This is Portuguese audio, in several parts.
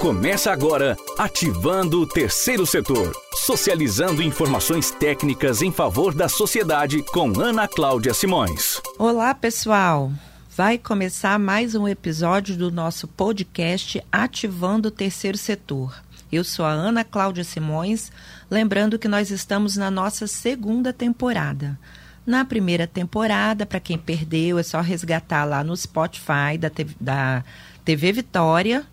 Começa agora Ativando o Terceiro Setor. Socializando informações técnicas em favor da sociedade com Ana Cláudia Simões. Olá, pessoal. Vai começar mais um episódio do nosso podcast Ativando o Terceiro Setor. Eu sou a Ana Cláudia Simões, lembrando que nós estamos na nossa segunda temporada. Na primeira temporada, para quem perdeu, é só resgatar lá no Spotify da TV, da TV Vitória.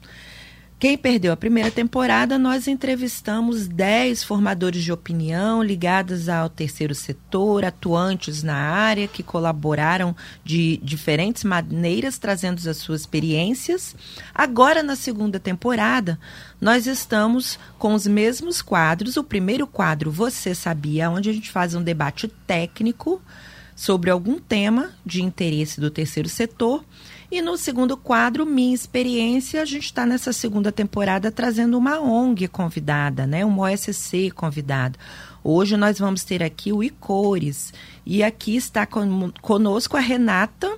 Quem perdeu a primeira temporada, nós entrevistamos 10 formadores de opinião ligados ao terceiro setor, atuantes na área, que colaboraram de diferentes maneiras, trazendo as suas experiências. Agora, na segunda temporada, nós estamos com os mesmos quadros. O primeiro quadro, Você Sabia, onde a gente faz um debate técnico sobre algum tema de interesse do terceiro setor. E no segundo quadro, Minha Experiência, a gente está nessa segunda temporada trazendo uma ONG convidada, né? uma OSC convidada. Hoje nós vamos ter aqui o Icores. E aqui está conosco a Renata,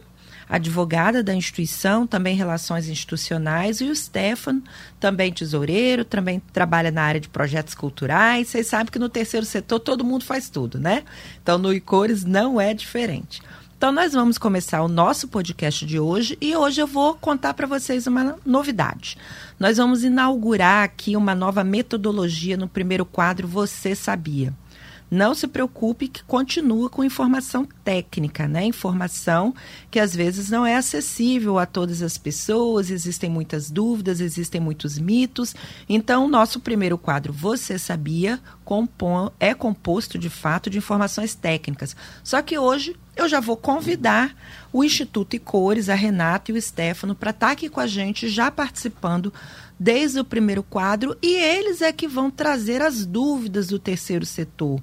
advogada da instituição, também relações institucionais, e o Stefano, também tesoureiro, também trabalha na área de projetos culturais. Vocês sabem que no terceiro setor todo mundo faz tudo, né? Então no Icores não é diferente. Então, nós vamos começar o nosso podcast de hoje e hoje eu vou contar para vocês uma novidade. Nós vamos inaugurar aqui uma nova metodologia no primeiro quadro Você Sabia. Não se preocupe que continua com informação técnica, né? Informação que às vezes não é acessível a todas as pessoas, existem muitas dúvidas, existem muitos mitos. Então, o nosso primeiro quadro, Você Sabia, é composto de fato de informações técnicas. Só que hoje eu já vou convidar o Instituto e Cores, a Renata e o Stefano, para estar tá aqui com a gente, já participando desde o primeiro quadro, e eles é que vão trazer as dúvidas do terceiro setor.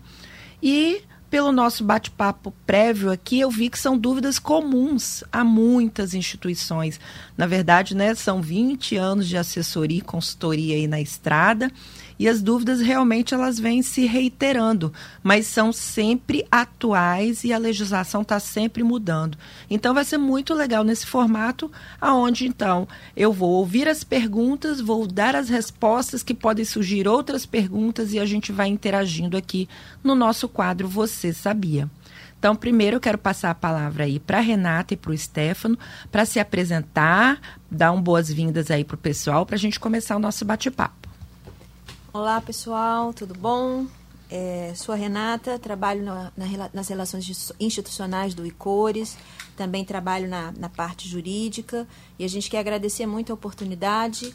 E pelo nosso bate-papo prévio aqui, eu vi que são dúvidas comuns a muitas instituições. Na verdade, né, são 20 anos de assessoria e consultoria aí na estrada e as dúvidas realmente elas vêm se reiterando, mas são sempre atuais e a legislação está sempre mudando. Então vai ser muito legal nesse formato, aonde então eu vou ouvir as perguntas, vou dar as respostas que podem surgir outras perguntas e a gente vai interagindo aqui no nosso quadro Você Sabia. Então, primeiro eu quero passar a palavra aí para Renata e para o Stefano para se apresentar, dar um boas-vindas aí para o pessoal para a gente começar o nosso bate-papo. Olá pessoal, tudo bom? É, sou a Renata, trabalho na, na, nas relações institucionais do ICORES, também trabalho na, na, parte jurídica e a gente quer agradecer muito a oportunidade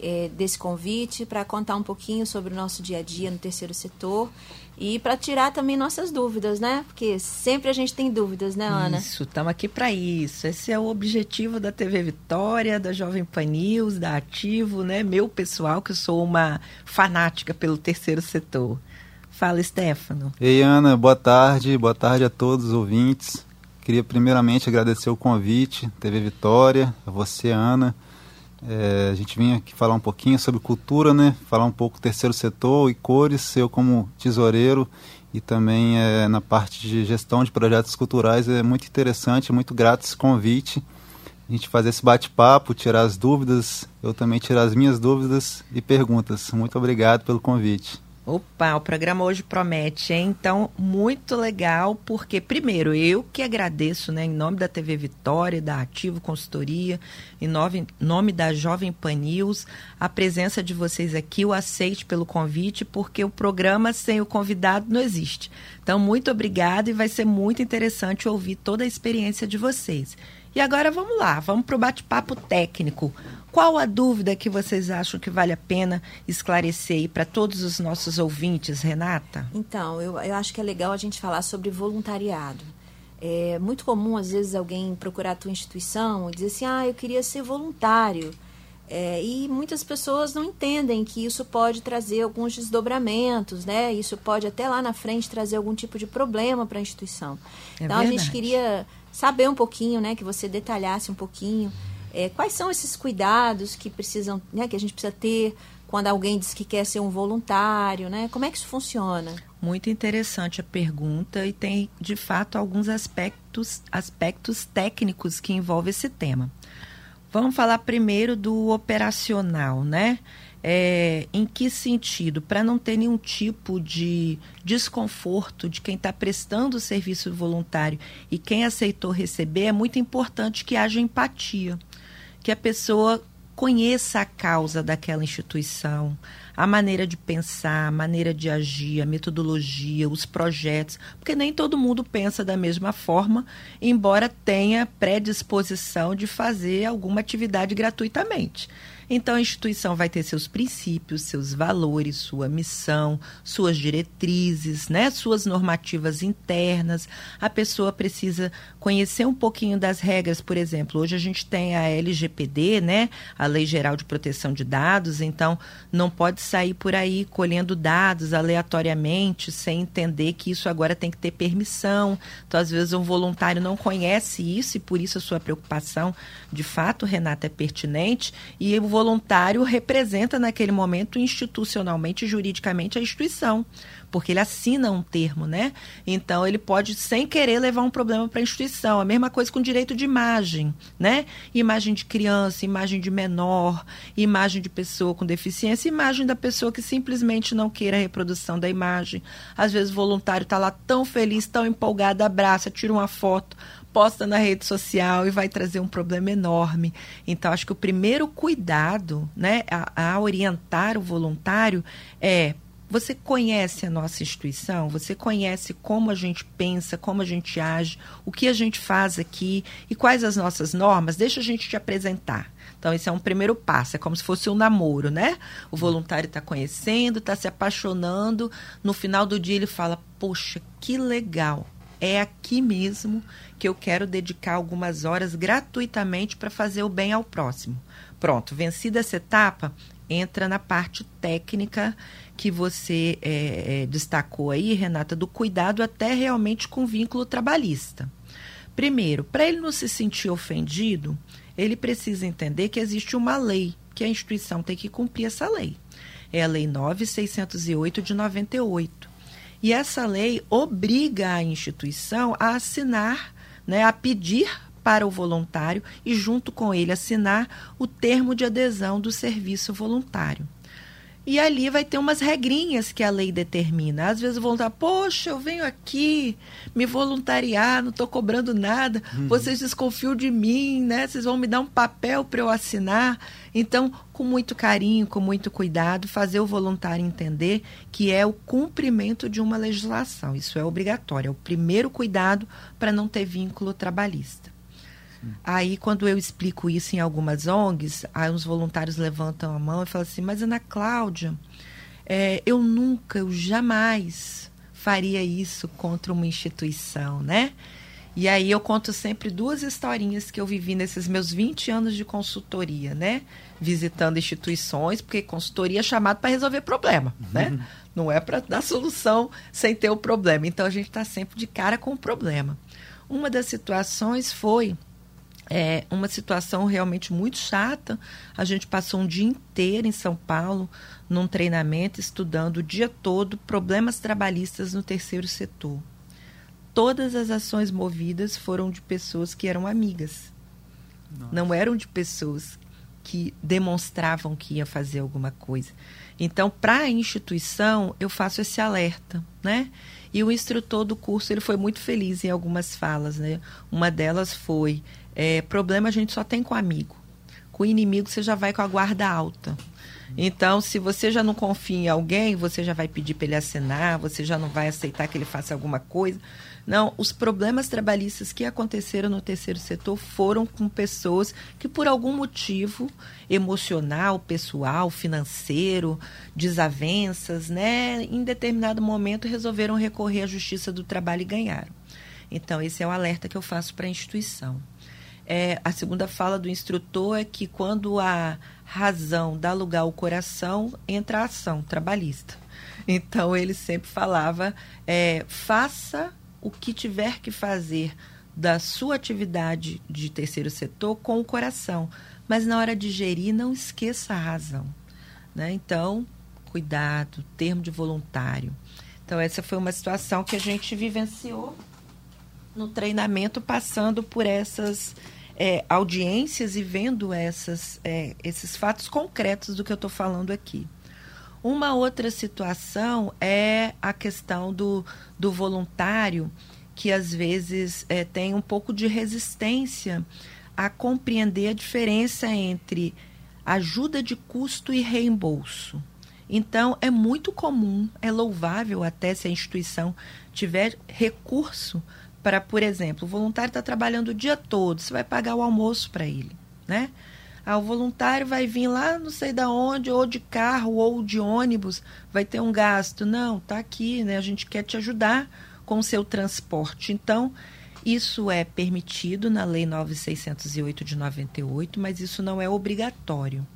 é, desse convite para contar um pouquinho sobre o nosso dia a dia no terceiro setor e para tirar também nossas dúvidas, né? Porque sempre a gente tem dúvidas, né, Ana? Isso, estamos aqui para isso. Esse é o objetivo da TV Vitória, da Jovem Pan News, da Ativo, né? Meu pessoal, que eu sou uma fanática pelo terceiro setor. Fala, Stefano. Ei, Ana, boa tarde. Boa tarde a todos os ouvintes. Queria primeiramente agradecer o convite, TV Vitória, a você, Ana é, a gente vinha aqui falar um pouquinho sobre cultura, né? Falar um pouco terceiro setor e cores, eu como tesoureiro e também é, na parte de gestão de projetos culturais é muito interessante, muito grato esse convite. A gente fazer esse bate-papo, tirar as dúvidas, eu também tirar as minhas dúvidas e perguntas. Muito obrigado pelo convite. Opa, o programa hoje promete, hein? Então, muito legal, porque, primeiro, eu que agradeço, né, em nome da TV Vitória, da Ativo Consultoria, em nome, nome da Jovem Pan News, a presença de vocês aqui, o aceite pelo convite, porque o programa sem o convidado não existe. Então, muito obrigada e vai ser muito interessante ouvir toda a experiência de vocês. E agora vamos lá, vamos para o bate-papo técnico. Qual a dúvida que vocês acham que vale a pena esclarecer para todos os nossos ouvintes, Renata? Então, eu, eu acho que é legal a gente falar sobre voluntariado. É muito comum, às vezes, alguém procurar a tua instituição e dizer assim, ah, eu queria ser voluntário. É, e muitas pessoas não entendem que isso pode trazer alguns desdobramentos, né? Isso pode até lá na frente trazer algum tipo de problema para a instituição. É então verdade. a gente queria saber um pouquinho, né, que você detalhasse um pouquinho é, quais são esses cuidados que precisam, né, que a gente precisa ter quando alguém diz que quer ser um voluntário, né? Como é que isso funciona? Muito interessante a pergunta e tem de fato alguns aspectos aspectos técnicos que envolvem esse tema. Vamos falar primeiro do operacional, né? É, em que sentido? Para não ter nenhum tipo de desconforto de quem está prestando o serviço voluntário e quem aceitou receber, é muito importante que haja empatia, que a pessoa conheça a causa daquela instituição, a maneira de pensar, a maneira de agir, a metodologia, os projetos, porque nem todo mundo pensa da mesma forma, embora tenha predisposição de fazer alguma atividade gratuitamente. Então, a instituição vai ter seus princípios, seus valores, sua missão, suas diretrizes, né? suas normativas internas. A pessoa precisa conhecer um pouquinho das regras, por exemplo. Hoje a gente tem a LGPD, né? a Lei Geral de Proteção de Dados, então não pode sair por aí colhendo dados aleatoriamente, sem entender que isso agora tem que ter permissão. Então, às vezes, um voluntário não conhece isso e por isso a sua preocupação, de fato, Renata, é pertinente. E o voluntário representa naquele momento institucionalmente, juridicamente a instituição, porque ele assina um termo, né? Então ele pode sem querer levar um problema para a instituição. A mesma coisa com direito de imagem, né? Imagem de criança, imagem de menor, imagem de pessoa com deficiência, imagem da pessoa que simplesmente não queira a reprodução da imagem. Às vezes o voluntário está lá tão feliz, tão empolgado, abraça, tira uma foto posta na rede social e vai trazer um problema enorme. Então, acho que o primeiro cuidado né, a, a orientar o voluntário é você conhece a nossa instituição? Você conhece como a gente pensa, como a gente age, o que a gente faz aqui e quais as nossas normas? Deixa a gente te apresentar. Então, esse é um primeiro passo, é como se fosse um namoro, né? O voluntário está conhecendo, está se apaixonando. No final do dia, ele fala: Poxa, que legal! É aqui mesmo que eu quero dedicar algumas horas gratuitamente para fazer o bem ao próximo. Pronto, vencida essa etapa, entra na parte técnica que você é, é, destacou aí, Renata, do cuidado até realmente com vínculo trabalhista. Primeiro, para ele não se sentir ofendido, ele precisa entender que existe uma lei, que a instituição tem que cumprir essa lei. É a Lei 9608 de 98. E essa lei obriga a instituição a assinar né, a pedir para o voluntário e, junto com ele, assinar o termo de adesão do serviço voluntário. E ali vai ter umas regrinhas que a lei determina. Às vezes o voluntário, poxa, eu venho aqui me voluntariar, não estou cobrando nada, uhum. vocês desconfiam de mim, né? Vocês vão me dar um papel para eu assinar. Então, com muito carinho, com muito cuidado, fazer o voluntário entender que é o cumprimento de uma legislação. Isso é obrigatório. É o primeiro cuidado para não ter vínculo trabalhista. Aí, quando eu explico isso em algumas ONGs, aí uns voluntários levantam a mão e falam assim: Mas, Ana Cláudia, é, eu nunca, eu jamais faria isso contra uma instituição, né? E aí eu conto sempre duas historinhas que eu vivi nesses meus 20 anos de consultoria, né? Visitando instituições, porque consultoria é chamado para resolver problema, né? uhum. né? Não é para dar solução sem ter o problema. Então a gente está sempre de cara com o problema. Uma das situações foi é uma situação realmente muito chata. A gente passou um dia inteiro em São Paulo num treinamento estudando o dia todo problemas trabalhistas no terceiro setor. Todas as ações movidas foram de pessoas que eram amigas. Nossa. Não eram de pessoas que demonstravam que ia fazer alguma coisa. Então, para a instituição, eu faço esse alerta, né? E o instrutor do curso, ele foi muito feliz em algumas falas, né? Uma delas foi é, problema a gente só tem com amigo. Com inimigo você já vai com a guarda alta. Então, se você já não confia em alguém, você já vai pedir para ele assinar, você já não vai aceitar que ele faça alguma coisa. Não, os problemas trabalhistas que aconteceram no terceiro setor foram com pessoas que, por algum motivo emocional, pessoal, financeiro, desavenças, né, em determinado momento resolveram recorrer à Justiça do Trabalho e ganharam. Então, esse é o alerta que eu faço para a instituição. É, a segunda fala do instrutor é que quando a razão dá lugar ao coração, entra a ação trabalhista. Então ele sempre falava: é, faça o que tiver que fazer da sua atividade de terceiro setor com o coração, mas na hora de gerir, não esqueça a razão. Né? Então, cuidado, termo de voluntário. Então, essa foi uma situação que a gente vivenciou no treinamento, passando por essas é, audiências e vendo essas, é, esses fatos concretos do que eu estou falando aqui. Uma outra situação é a questão do, do voluntário, que às vezes é, tem um pouco de resistência a compreender a diferença entre ajuda de custo e reembolso. Então, é muito comum, é louvável até se a instituição tiver recurso para, por exemplo, o voluntário está trabalhando o dia todo, você vai pagar o almoço para ele, né? Ah, o voluntário vai vir lá, não sei da onde, ou de carro ou de ônibus, vai ter um gasto. Não, tá aqui, né? A gente quer te ajudar com o seu transporte. Então, isso é permitido na Lei 9608 de 98, mas isso não é obrigatório.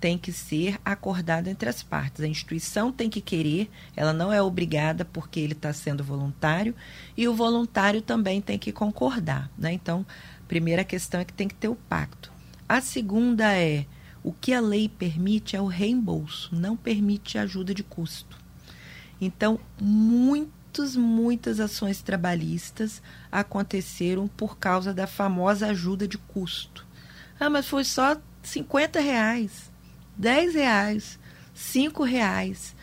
Tem que ser acordado entre as partes. A instituição tem que querer, ela não é obrigada porque ele está sendo voluntário, e o voluntário também tem que concordar. Né? Então, primeira questão é que tem que ter o pacto. A segunda é o que a lei permite é o reembolso, não permite ajuda de custo. Então, muitas, muitas ações trabalhistas aconteceram por causa da famosa ajuda de custo. Ah, mas foi só 50 reais, 10 reais, 5 reais.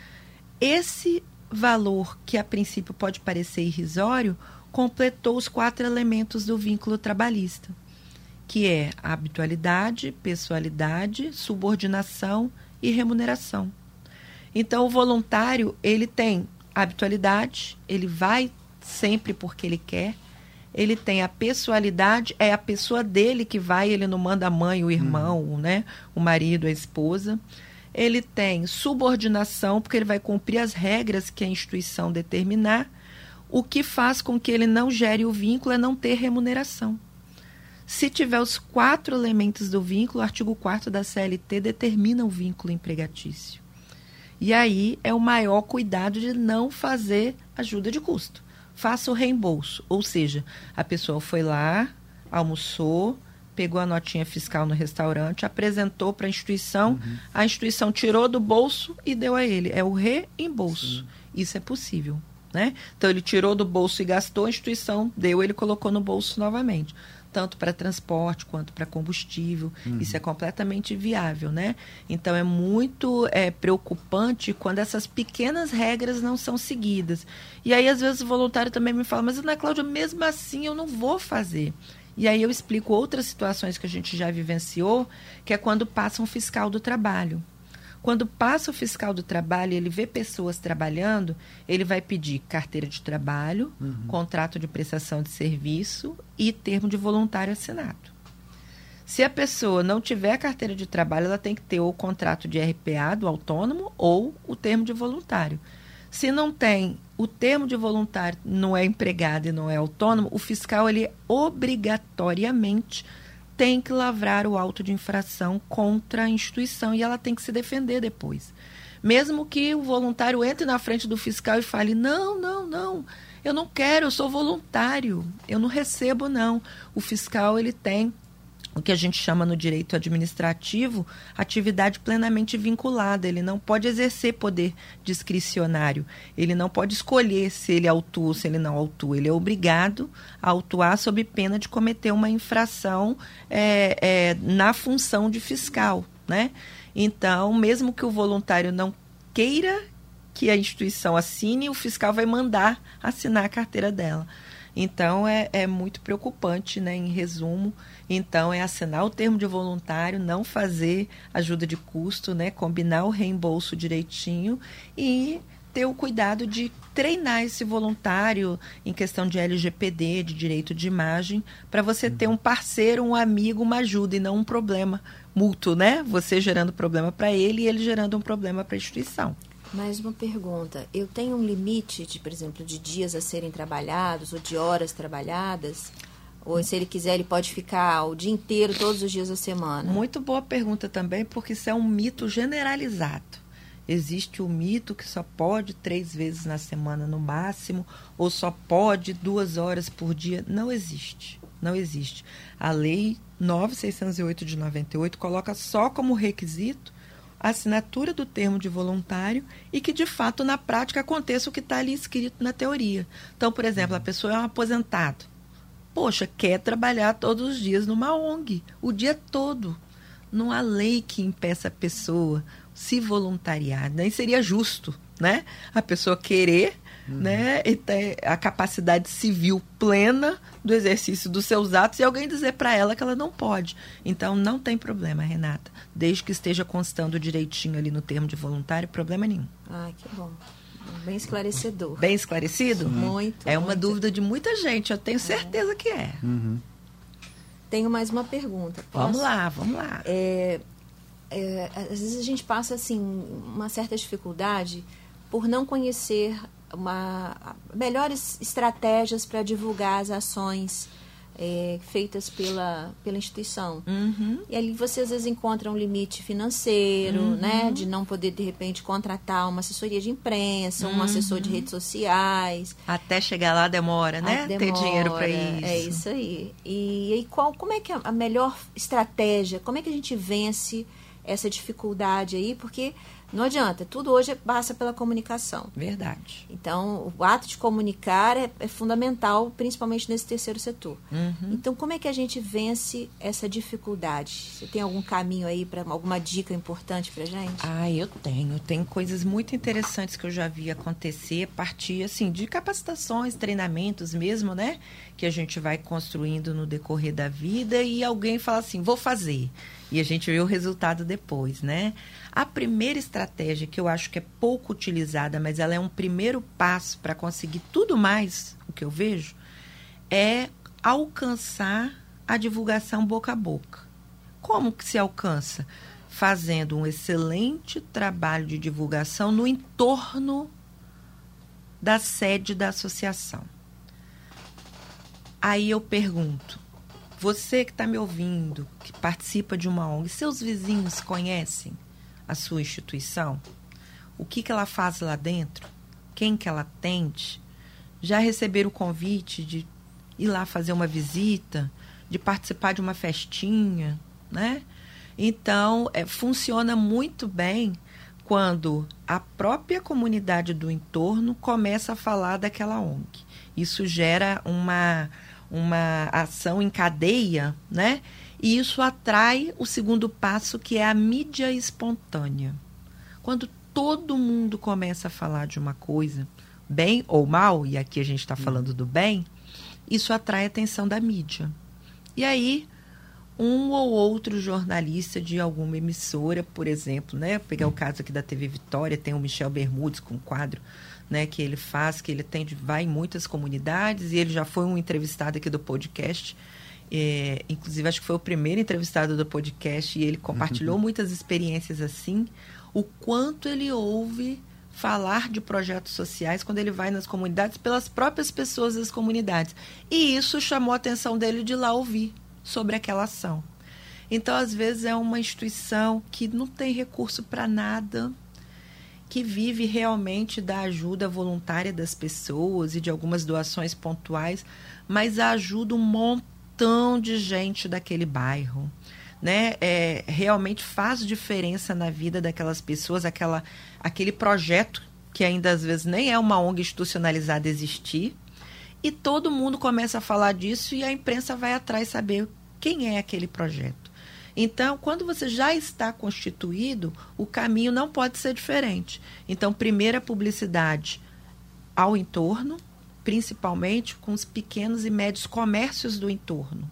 Esse valor, que a princípio pode parecer irrisório, completou os quatro elementos do vínculo trabalhista que é habitualidade, pessoalidade, subordinação e remuneração. Então, o voluntário, ele tem habitualidade, ele vai sempre porque ele quer, ele tem a pessoalidade, é a pessoa dele que vai, ele não manda a mãe, o irmão, uhum. né, o marido, a esposa. Ele tem subordinação, porque ele vai cumprir as regras que a instituição determinar. O que faz com que ele não gere o vínculo é não ter remuneração. Se tiver os quatro elementos do vínculo, o artigo 4 da CLT determina o vínculo empregatício. E aí é o maior cuidado de não fazer ajuda de custo. Faça o reembolso. Ou seja, a pessoa foi lá, almoçou, pegou a notinha fiscal no restaurante, apresentou para a instituição, uhum. a instituição tirou do bolso e deu a ele. É o reembolso. Sim. Isso é possível. Né? Então ele tirou do bolso e gastou, a instituição deu, ele colocou no bolso novamente tanto para transporte quanto para combustível. Uhum. Isso é completamente viável, né? Então é muito é, preocupante quando essas pequenas regras não são seguidas. E aí, às vezes, o voluntário também me fala, mas Ana Cláudia, mesmo assim eu não vou fazer. E aí eu explico outras situações que a gente já vivenciou, que é quando passa um fiscal do trabalho. Quando passa o fiscal do trabalho, ele vê pessoas trabalhando, ele vai pedir carteira de trabalho, uhum. contrato de prestação de serviço e termo de voluntário assinado. Se a pessoa não tiver carteira de trabalho, ela tem que ter ou o contrato de RPA do autônomo ou o termo de voluntário. Se não tem o termo de voluntário, não é empregado e não é autônomo, o fiscal ele obrigatoriamente tem que lavrar o auto de infração contra a instituição e ela tem que se defender depois. Mesmo que o voluntário entre na frente do fiscal e fale: não, não, não, eu não quero, eu sou voluntário, eu não recebo, não. O fiscal ele tem o que a gente chama no direito administrativo atividade plenamente vinculada. Ele não pode exercer poder discricionário. Ele não pode escolher se ele autua ou se ele não autua. Ele é obrigado a autuar sob pena de cometer uma infração é, é, na função de fiscal. Né? Então, mesmo que o voluntário não queira que a instituição assine, o fiscal vai mandar assinar a carteira dela. Então é, é muito preocupante, né? Em resumo, então é assinar o termo de voluntário, não fazer ajuda de custo, né? Combinar o reembolso direitinho e ter o cuidado de treinar esse voluntário em questão de LGPD, de direito de imagem, para você ter um parceiro, um amigo, uma ajuda e não um problema mútuo, né? Você gerando problema para ele e ele gerando um problema para a instituição. Mais uma pergunta. Eu tenho um limite, de, por exemplo, de dias a serem trabalhados ou de horas trabalhadas? Ou se ele quiser, ele pode ficar o dia inteiro, todos os dias da semana? Muito boa pergunta também, porque isso é um mito generalizado. Existe o mito que só pode três vezes na semana no máximo, ou só pode duas horas por dia. Não existe. Não existe. A Lei 9608 de 98 coloca só como requisito a assinatura do termo de voluntário e que, de fato, na prática aconteça o que está ali escrito na teoria. Então, por exemplo, a pessoa é um aposentado, poxa, quer trabalhar todos os dias numa ONG, o dia todo. Não há lei que impeça a pessoa se voluntariar. Nem seria justo, né? A pessoa querer uhum. né, e ter a capacidade civil plena do exercício dos seus atos e alguém dizer para ela que ela não pode. Então, não tem problema, Renata. Desde que esteja constando direitinho ali no termo de voluntário, problema nenhum. Ah, que bom. Bem esclarecedor. Bem esclarecido? Sim. Muito. É uma muito. dúvida de muita gente, eu tenho certeza é. que é. Uhum. Tenho mais uma pergunta. Posso? Vamos lá, vamos lá. É, é, às vezes a gente passa assim uma certa dificuldade por não conhecer uma, melhores estratégias para divulgar as ações é, feitas pela, pela instituição. Uhum. E ali você às vezes encontra um limite financeiro, uhum. né? De não poder, de repente, contratar uma assessoria de imprensa, uhum. um assessor de redes sociais. Até chegar lá demora, né? Demora, Ter dinheiro para isso. É isso aí. E, e qual, como é que é a melhor estratégia? Como é que a gente vence essa dificuldade aí? Porque não adianta, tudo hoje passa pela comunicação. Verdade. Então, o ato de comunicar é, é fundamental, principalmente nesse terceiro setor. Uhum. Então, como é que a gente vence essa dificuldade? Você tem algum caminho aí para alguma dica importante para gente? Ah, eu tenho. Tem coisas muito interessantes que eu já vi acontecer a partir assim de capacitações, treinamentos mesmo, né? Que a gente vai construindo no decorrer da vida e alguém fala assim, vou fazer e a gente vê o resultado depois, né? A primeira estratégia que eu acho que é pouco utilizada, mas ela é um primeiro passo para conseguir tudo mais, o que eu vejo, é alcançar a divulgação boca a boca. Como que se alcança? Fazendo um excelente trabalho de divulgação no entorno da sede da associação. Aí eu pergunto: você que está me ouvindo, que participa de uma ONG, seus vizinhos conhecem a sua instituição? O que, que ela faz lá dentro? Quem que ela atende? Já receberam o convite de ir lá fazer uma visita, de participar de uma festinha, né? Então, é, funciona muito bem quando a própria comunidade do entorno começa a falar daquela ONG. Isso gera uma uma ação em cadeia, né? E isso atrai o segundo passo, que é a mídia espontânea. Quando todo mundo começa a falar de uma coisa, bem ou mal, e aqui a gente está falando do bem, isso atrai a atenção da mídia. E aí, um ou outro jornalista de alguma emissora, por exemplo, né? Vou pegar o caso aqui da TV Vitória, tem o Michel Bermudes com um quadro né, que ele faz, que ele tem, vai em muitas comunidades e ele já foi um entrevistado aqui do podcast. É, inclusive, acho que foi o primeiro entrevistado do podcast e ele compartilhou uhum. muitas experiências assim. O quanto ele ouve falar de projetos sociais quando ele vai nas comunidades pelas próprias pessoas das comunidades. E isso chamou a atenção dele de lá ouvir sobre aquela ação. Então, às vezes, é uma instituição que não tem recurso para nada, que vive realmente da ajuda voluntária das pessoas e de algumas doações pontuais, mas ajuda um montão de gente daquele bairro. Né? É, realmente faz diferença na vida daquelas pessoas, aquela, aquele projeto que ainda às vezes nem é uma ONG institucionalizada existir, e todo mundo começa a falar disso e a imprensa vai atrás saber quem é aquele projeto. Então, quando você já está constituído, o caminho não pode ser diferente. Então, primeira publicidade ao entorno, principalmente com os pequenos e médios comércios do entorno.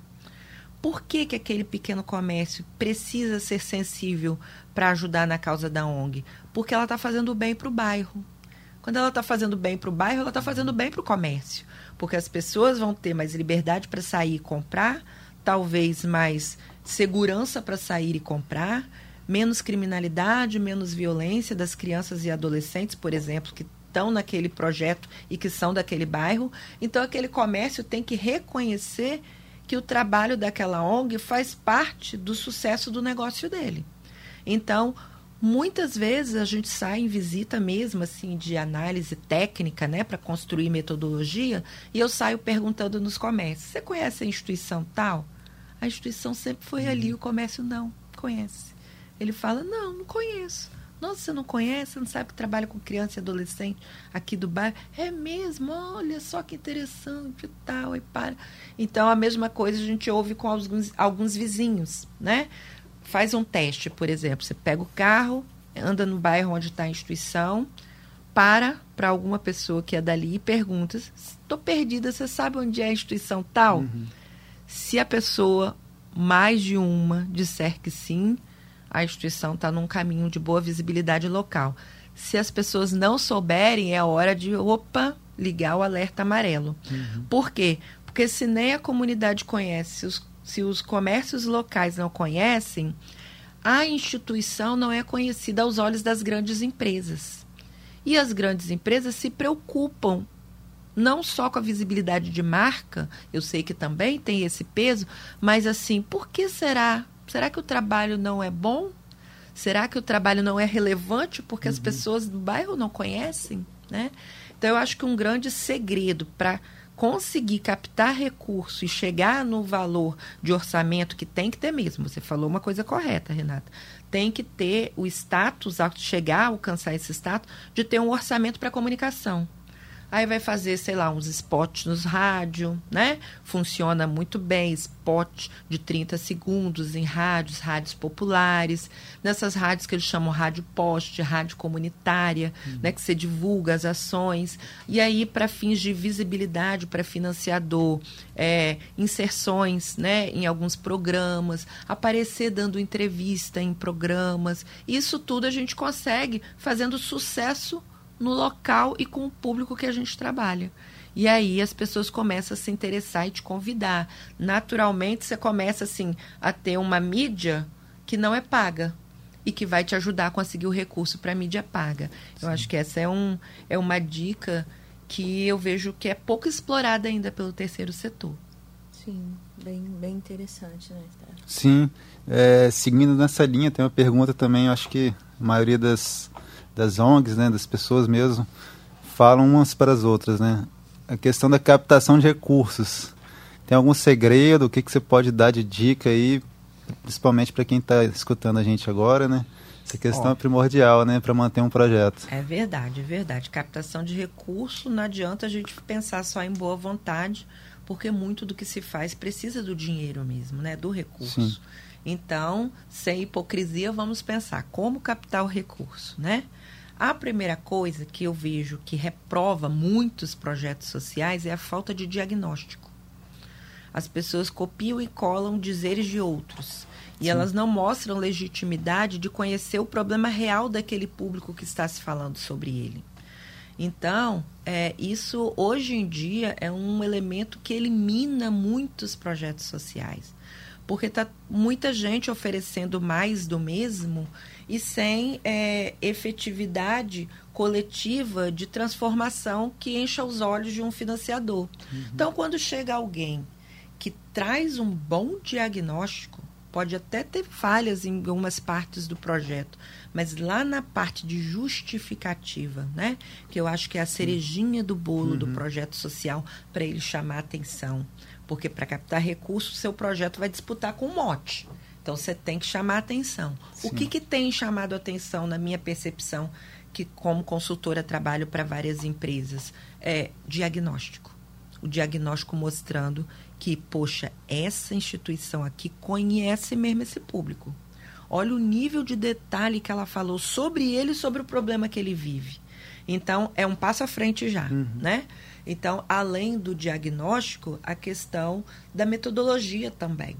Por que, que aquele pequeno comércio precisa ser sensível para ajudar na causa da ONG? Porque ela está fazendo bem para o bairro. Quando ela está fazendo bem para o bairro, ela está fazendo bem para o comércio. Porque as pessoas vão ter mais liberdade para sair e comprar, talvez mais segurança para sair e comprar, menos criminalidade, menos violência das crianças e adolescentes, por exemplo, que estão naquele projeto e que são daquele bairro. Então, aquele comércio tem que reconhecer que o trabalho daquela ONG faz parte do sucesso do negócio dele. Então, muitas vezes a gente sai em visita mesmo assim de análise técnica, né, para construir metodologia, e eu saio perguntando nos comércios: "Você conhece a instituição tal?" A instituição sempre foi ali, uhum. o comércio não conhece. Ele fala: não, não conheço. Nossa, você não conhece, você não sabe que trabalha com criança e adolescente aqui do bairro? É mesmo, olha só que interessante e tal, e para. Então, a mesma coisa a gente ouve com alguns, alguns vizinhos, né? Faz um teste, por exemplo, você pega o carro, anda no bairro onde está a instituição, para para alguma pessoa que é dali e pergunta: estou perdida, você sabe onde é a instituição tal? Uhum. Se a pessoa, mais de uma, disser que sim, a instituição está num caminho de boa visibilidade local. Se as pessoas não souberem, é hora de, opa, ligar o alerta amarelo. Uhum. Por quê? Porque se nem a comunidade conhece, se os, se os comércios locais não conhecem, a instituição não é conhecida aos olhos das grandes empresas. E as grandes empresas se preocupam não só com a visibilidade de marca, eu sei que também tem esse peso, mas assim, por que será? Será que o trabalho não é bom? Será que o trabalho não é relevante porque uhum. as pessoas do bairro não conhecem, né? Então eu acho que um grande segredo para conseguir captar recurso e chegar no valor de orçamento que tem que ter mesmo. Você falou uma coisa correta, Renata. Tem que ter o status, chegar a alcançar esse status, de ter um orçamento para comunicação. Aí vai fazer, sei lá, uns spots nos rádio, né? Funciona muito bem, spot de 30 segundos em rádios, rádios populares, nessas rádios que eles chamam rádio poste, rádio comunitária, uhum. né? Que você divulga as ações. E aí, para fins de visibilidade para financiador, é, inserções, né? Em alguns programas, aparecer dando entrevista em programas. Isso tudo a gente consegue fazendo sucesso no local e com o público que a gente trabalha. E aí as pessoas começam a se interessar e te convidar. Naturalmente, você começa assim a ter uma mídia que não é paga e que vai te ajudar a conseguir o recurso para a mídia paga. Sim. Eu acho que essa é, um, é uma dica que eu vejo que é pouco explorada ainda pelo terceiro setor. Sim, bem, bem interessante, né? Sim, é, seguindo nessa linha, tem uma pergunta também, acho que a maioria das das ONGs, né, das pessoas mesmo, falam umas para as outras, né? A questão da captação de recursos. Tem algum segredo? O que, que você pode dar de dica aí, principalmente para quem está escutando a gente agora, né? Essa questão é primordial, né, para manter um projeto. É verdade, é verdade. Captação de recurso, não adianta a gente pensar só em boa vontade, porque muito do que se faz precisa do dinheiro mesmo, né, do recurso. Sim. Então, sem hipocrisia, vamos pensar como captar o recurso, né? A primeira coisa que eu vejo que reprova muitos projetos sociais é a falta de diagnóstico. As pessoas copiam e colam dizeres de outros. E Sim. elas não mostram legitimidade de conhecer o problema real daquele público que está se falando sobre ele. Então, é, isso hoje em dia é um elemento que elimina muitos projetos sociais. Porque está muita gente oferecendo mais do mesmo e sem é, efetividade coletiva de transformação que encha os olhos de um financiador. Uhum. Então, quando chega alguém que traz um bom diagnóstico, pode até ter falhas em algumas partes do projeto, mas lá na parte de justificativa, né, que eu acho que é a cerejinha do bolo uhum. do projeto social para ele chamar atenção, porque para captar recursos, seu projeto vai disputar com um mote. Então você tem que chamar atenção. Sim. O que, que tem chamado atenção na minha percepção, que como consultora trabalho para várias empresas, é diagnóstico. O diagnóstico mostrando que, poxa, essa instituição aqui conhece mesmo esse público. Olha o nível de detalhe que ela falou sobre ele e sobre o problema que ele vive. Então, é um passo à frente já, uhum. né? Então, além do diagnóstico, a questão da metodologia também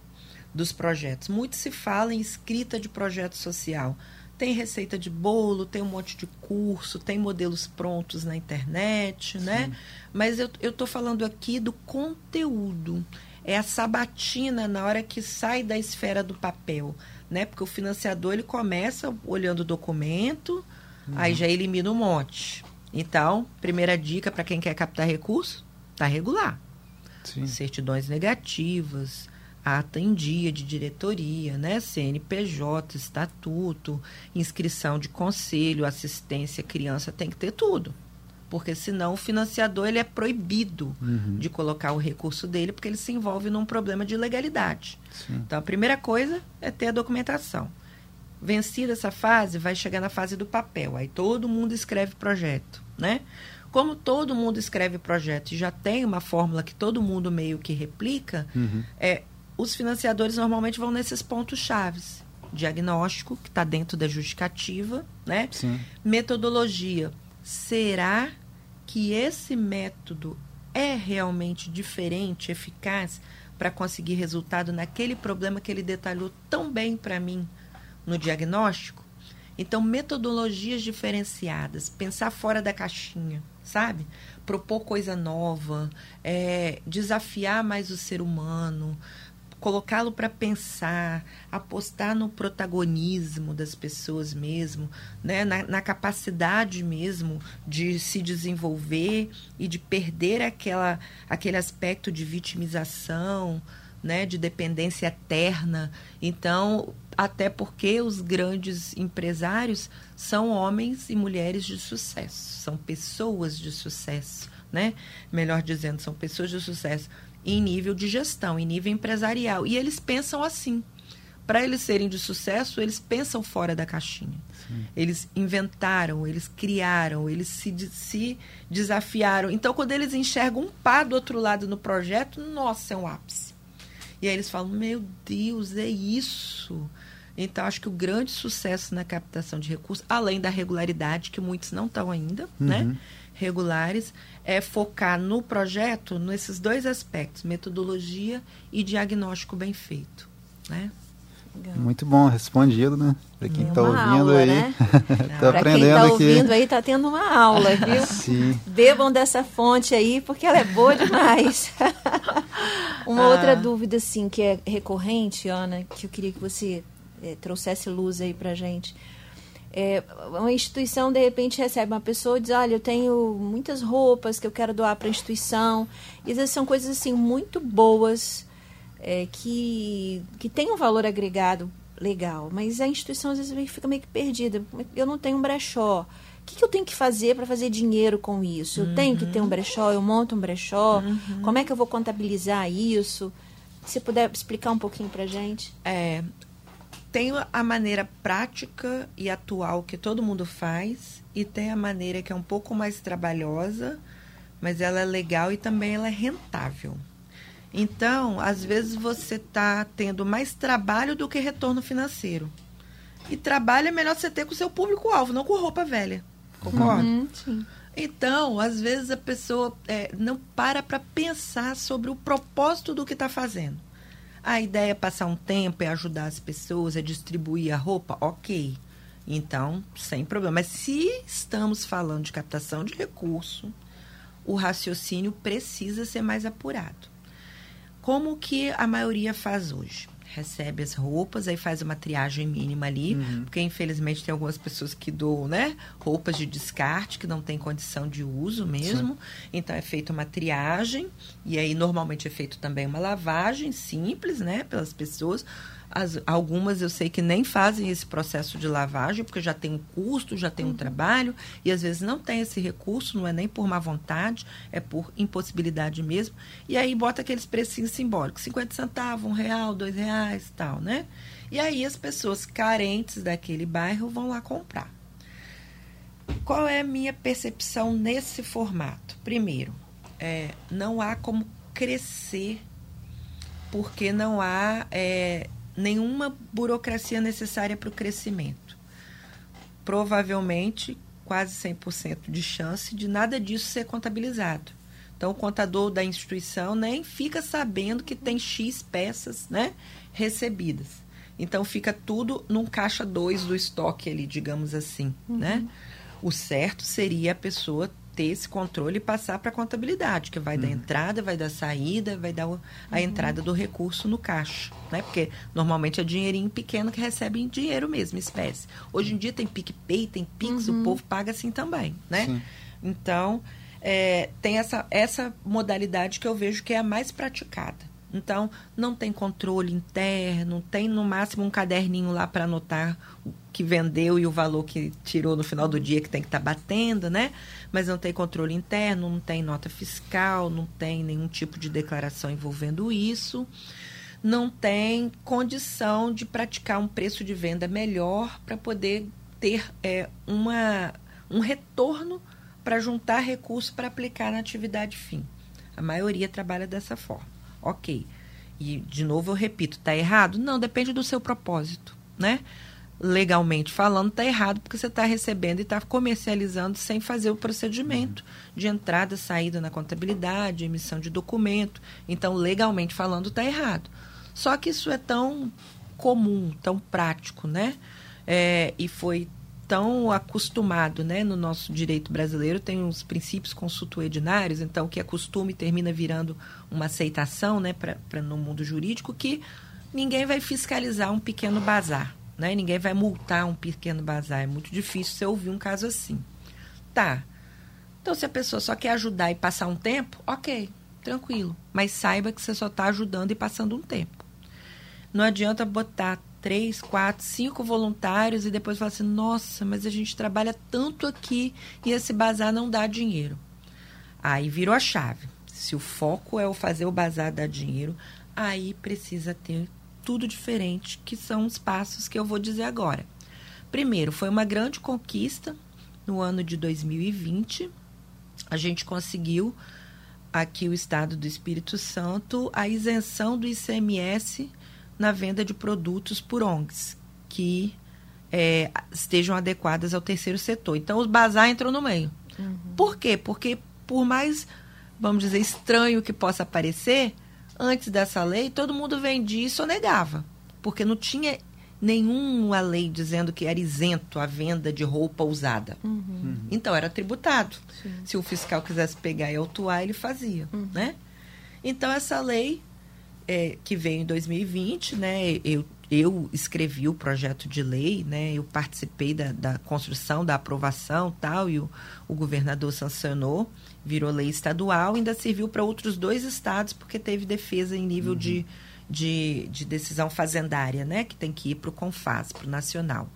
dos projetos. Muito se fala em escrita de projeto social. Tem receita de bolo, tem um monte de curso, tem modelos prontos na internet, né? Sim. Mas eu estou falando aqui do conteúdo. É a sabatina na hora que sai da esfera do papel, né? Porque o financiador ele começa olhando o documento, uhum. aí já elimina um monte. Então, primeira dica para quem quer captar recurso, tá regular. Sim. Certidões negativas, ata em dia de diretoria, né? CNPJ, estatuto, inscrição de conselho, assistência, criança, tem que ter tudo. Porque senão o financiador ele é proibido uhum. de colocar o recurso dele, porque ele se envolve num problema de legalidade. Sim. Então a primeira coisa é ter a documentação. Vencida essa fase, vai chegar na fase do papel. Aí todo mundo escreve projeto, né? Como todo mundo escreve projeto e já tem uma fórmula que todo mundo meio que replica, uhum. é, os financiadores normalmente vão nesses pontos chaves. Diagnóstico, que está dentro da justificativa, né? Sim. Metodologia. Será que esse método é realmente diferente, eficaz para conseguir resultado naquele problema que ele detalhou tão bem para mim no diagnóstico? Então, metodologias diferenciadas, pensar fora da caixinha, sabe? Propor coisa nova, é, desafiar mais o ser humano, colocá-lo para pensar, apostar no protagonismo das pessoas mesmo, né? Na, na, capacidade mesmo de se desenvolver e de perder aquela, aquele aspecto de vitimização, né? de dependência eterna. Então, até porque os grandes empresários são homens e mulheres de sucesso, são pessoas de sucesso, né? Melhor dizendo, são pessoas de sucesso em nível de gestão, em nível empresarial. E eles pensam assim. Para eles serem de sucesso, eles pensam fora da caixinha. Sim. Eles inventaram, eles criaram, eles se, se desafiaram. Então, quando eles enxergam um pá do outro lado no projeto, nossa, é um ápice. E aí eles falam: Meu Deus, é isso. Então, acho que o grande sucesso na captação de recursos, além da regularidade, que muitos não estão ainda, né? uhum. né? regulares, é focar no projeto nesses dois aspectos, metodologia e diagnóstico bem feito. Né? Muito bom, respondido, né? Para quem está ouvindo aula, aí. Né? tá aprendendo quem tá aqui. ouvindo aí, tá tendo uma aula, viu? Sim. Bebam dessa fonte aí, porque ela é boa demais. uma ah. outra dúvida, assim, que é recorrente, Ana, que eu queria que você é, trouxesse luz aí pra gente. É, uma instituição de repente recebe uma pessoa e diz olha eu tenho muitas roupas que eu quero doar para a instituição. E às vezes são coisas assim muito boas é, que que tem um valor agregado legal mas a instituição às vezes fica meio que perdida. Eu não tenho um brechó. O que, que eu tenho que fazer para fazer dinheiro com isso? Eu uhum. tenho que ter um brechó? Eu monto um brechó? Uhum. como é que eu vou contabilizar isso? Se puder explicar um pouquinho para gente. É tem a maneira prática e atual que todo mundo faz e tem a maneira que é um pouco mais trabalhosa, mas ela é legal e também ela é rentável. Então, às vezes você está tendo mais trabalho do que retorno financeiro. E trabalho é melhor você ter com o seu público-alvo, não com roupa velha. Concorda? Uhum, sim. Então, às vezes a pessoa é, não para para pensar sobre o propósito do que está fazendo. A ideia é passar um tempo, é ajudar as pessoas, é distribuir a roupa? Ok. Então, sem problema. Mas se estamos falando de captação de recurso, o raciocínio precisa ser mais apurado. Como que a maioria faz hoje? Recebe as roupas, aí faz uma triagem mínima ali, uhum. porque infelizmente tem algumas pessoas que doam, né? Roupas de descarte que não tem condição de uso mesmo. Sim. Então é feita uma triagem e aí normalmente é feito também uma lavagem simples, né, pelas pessoas as, algumas eu sei que nem fazem esse processo de lavagem, porque já tem um custo, já tem um uhum. trabalho, e às vezes não tem esse recurso, não é nem por má vontade, é por impossibilidade mesmo. E aí bota aqueles precinhos simbólicos, 50 centavos, um real, dois reais tal, né? E aí as pessoas carentes daquele bairro vão lá comprar. Qual é a minha percepção nesse formato? Primeiro, é, não há como crescer porque não há é, nenhuma burocracia necessária para o crescimento. Provavelmente, quase 100% de chance de nada disso ser contabilizado. Então, o contador da instituição nem fica sabendo que tem X peças né, recebidas. Então, fica tudo num caixa 2 do estoque ali, digamos assim. Uhum. Né? O certo seria a pessoa ter esse controle e passar para a contabilidade, que vai uhum. dar entrada, vai dar saída, vai dar a uhum. entrada do recurso no caixa, né? Porque normalmente é dinheirinho pequeno que recebe em dinheiro mesmo, espécie. Hoje em dia tem PicPay, tem Pix, uhum. o povo paga assim também, né? Sim. Então, é, tem essa, essa modalidade que eu vejo que é a mais praticada. Então, não tem controle interno, tem no máximo um caderninho lá para anotar o que vendeu e o valor que tirou no final do dia que tem que estar tá batendo, né? Mas não tem controle interno, não tem nota fiscal, não tem nenhum tipo de declaração envolvendo isso. não tem condição de praticar um preço de venda melhor para poder ter é, uma, um retorno para juntar recursos para aplicar na atividade fim. A maioria trabalha dessa forma. Ok. E, de novo, eu repito, está errado? Não, depende do seu propósito, né? Legalmente falando, está errado porque você está recebendo e está comercializando sem fazer o procedimento de entrada, saída na contabilidade, emissão de documento. Então, legalmente falando, está errado. Só que isso é tão comum, tão prático, né? É, e foi tão acostumado, né? No nosso direito brasileiro tem uns princípios consultuedinários, então que é costume termina virando uma aceitação, né? Para no mundo jurídico que ninguém vai fiscalizar um pequeno bazar, né? Ninguém vai multar um pequeno bazar. É muito difícil você ouvir um caso assim. Tá. Então, se a pessoa só quer ajudar e passar um tempo, ok, tranquilo. Mas saiba que você só está ajudando e passando um tempo. Não adianta botar três, quatro, cinco voluntários e depois falar assim: nossa, mas a gente trabalha tanto aqui e esse bazar não dá dinheiro. Aí virou a chave. Se o foco é o fazer o bazar dar dinheiro, aí precisa ter tudo diferente, que são os passos que eu vou dizer agora. Primeiro, foi uma grande conquista no ano de 2020. A gente conseguiu aqui o estado do Espírito Santo a isenção do ICMS na venda de produtos por ONGs que é, estejam adequadas ao terceiro setor. Então, os bazar entrou no meio. Uhum. Por quê? Porque, por mais, vamos dizer, estranho que possa parecer, antes dessa lei, todo mundo vendia e sonegava. Porque não tinha nenhuma lei dizendo que era isento a venda de roupa usada. Uhum. Uhum. Então, era tributado. Sim. Se o fiscal quisesse pegar e autuar, ele fazia. Uhum. Né? Então, essa lei é, que veio em 2020, né? Eu, eu escrevi o projeto de lei, né? Eu participei da, da construção, da aprovação tal, e o, o governador sancionou, virou lei estadual, ainda serviu para outros dois estados, porque teve defesa em nível uhum. de, de, de, decisão fazendária, né? Que tem que ir para o CONFAS, para o nacional.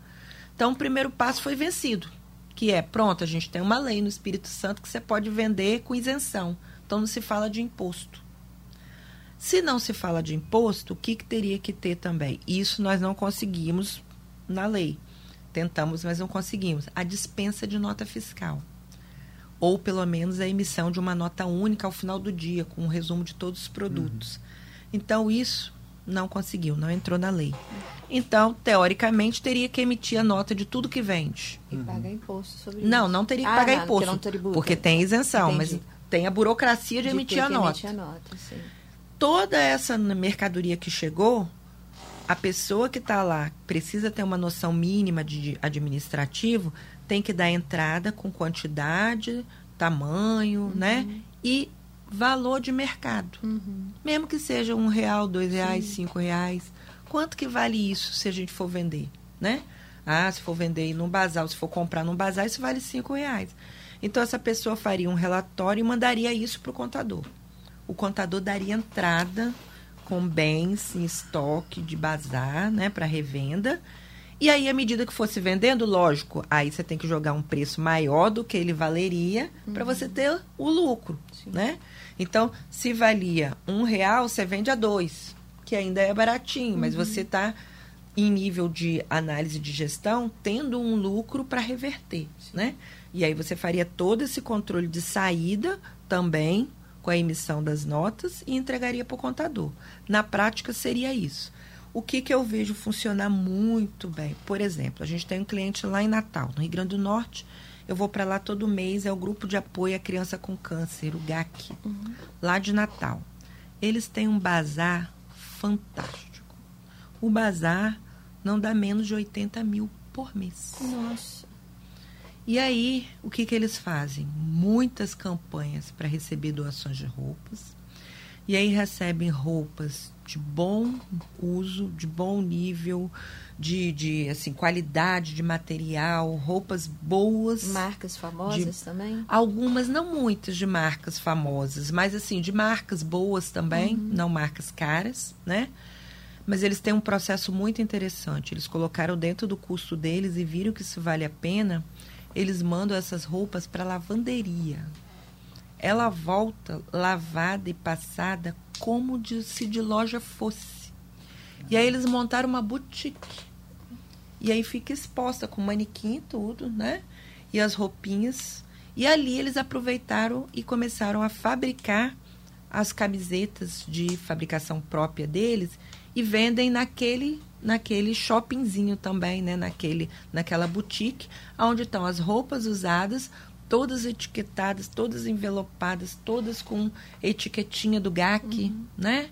Então, o primeiro passo foi vencido, que é, pronto, a gente tem uma lei no Espírito Santo que você pode vender com isenção. Então, não se fala de imposto. Se não se fala de imposto, o que, que teria que ter também? Isso nós não conseguimos na lei. Tentamos, mas não conseguimos. A dispensa de nota fiscal. Ou, pelo menos, a emissão de uma nota única ao final do dia, com um resumo de todos os produtos. Uhum. Então, isso não conseguiu, não entrou na lei. Então, teoricamente, teria que emitir a nota de tudo que vende. E uhum. pagar imposto sobre não, isso. Não, não teria que ah, pagar não, imposto. Porque, porque tem isenção, Entendi. mas tem a burocracia de, de emitir a nota. Emitir a nota sim toda essa mercadoria que chegou, a pessoa que está lá precisa ter uma noção mínima de administrativo, tem que dar entrada com quantidade, tamanho, uhum. né? E valor de mercado. Uhum. Mesmo que seja um real, dois reais, Sim. cinco reais. Quanto que vale isso se a gente for vender, né? Ah, se for vender num bazar, se for comprar num bazar, isso vale cinco reais. Então, essa pessoa faria um relatório e mandaria isso para o contador o contador daria entrada com bens em estoque de bazar, né, para revenda. E aí, à medida que fosse vendendo, lógico, aí você tem que jogar um preço maior do que ele valeria uhum. para você ter o lucro, Sim. né? Então, se valia um real, você vende a dois, que ainda é baratinho, uhum. mas você está em nível de análise de gestão tendo um lucro para reverter, Sim. né? E aí você faria todo esse controle de saída também com a emissão das notas e entregaria para o contador. Na prática, seria isso. O que, que eu vejo funcionar muito bem? Por exemplo, a gente tem um cliente lá em Natal, no Rio Grande do Norte. Eu vou para lá todo mês, é o grupo de apoio à criança com câncer, o GAC, uhum. lá de Natal. Eles têm um bazar fantástico. O bazar não dá menos de 80 mil por mês. Nossa. E aí, o que, que eles fazem? Muitas campanhas para receber doações de roupas. E aí recebem roupas de bom uso, de bom nível, de, de assim, qualidade de material, roupas boas. Marcas famosas de, também? Algumas, não muitas de marcas famosas, mas assim, de marcas boas também, uhum. não marcas caras, né? Mas eles têm um processo muito interessante. Eles colocaram dentro do custo deles e viram que isso vale a pena eles mandam essas roupas para lavanderia. Ela volta lavada e passada como de, se de loja fosse. E aí eles montaram uma boutique. E aí fica exposta com manequim e tudo, né? E as roupinhas. E ali eles aproveitaram e começaram a fabricar as camisetas de fabricação própria deles e vendem naquele naquele shoppingzinho também, né? Naquele, naquela boutique, onde estão as roupas usadas, todas etiquetadas, todas envelopadas, todas com etiquetinha do GAC, uhum. né?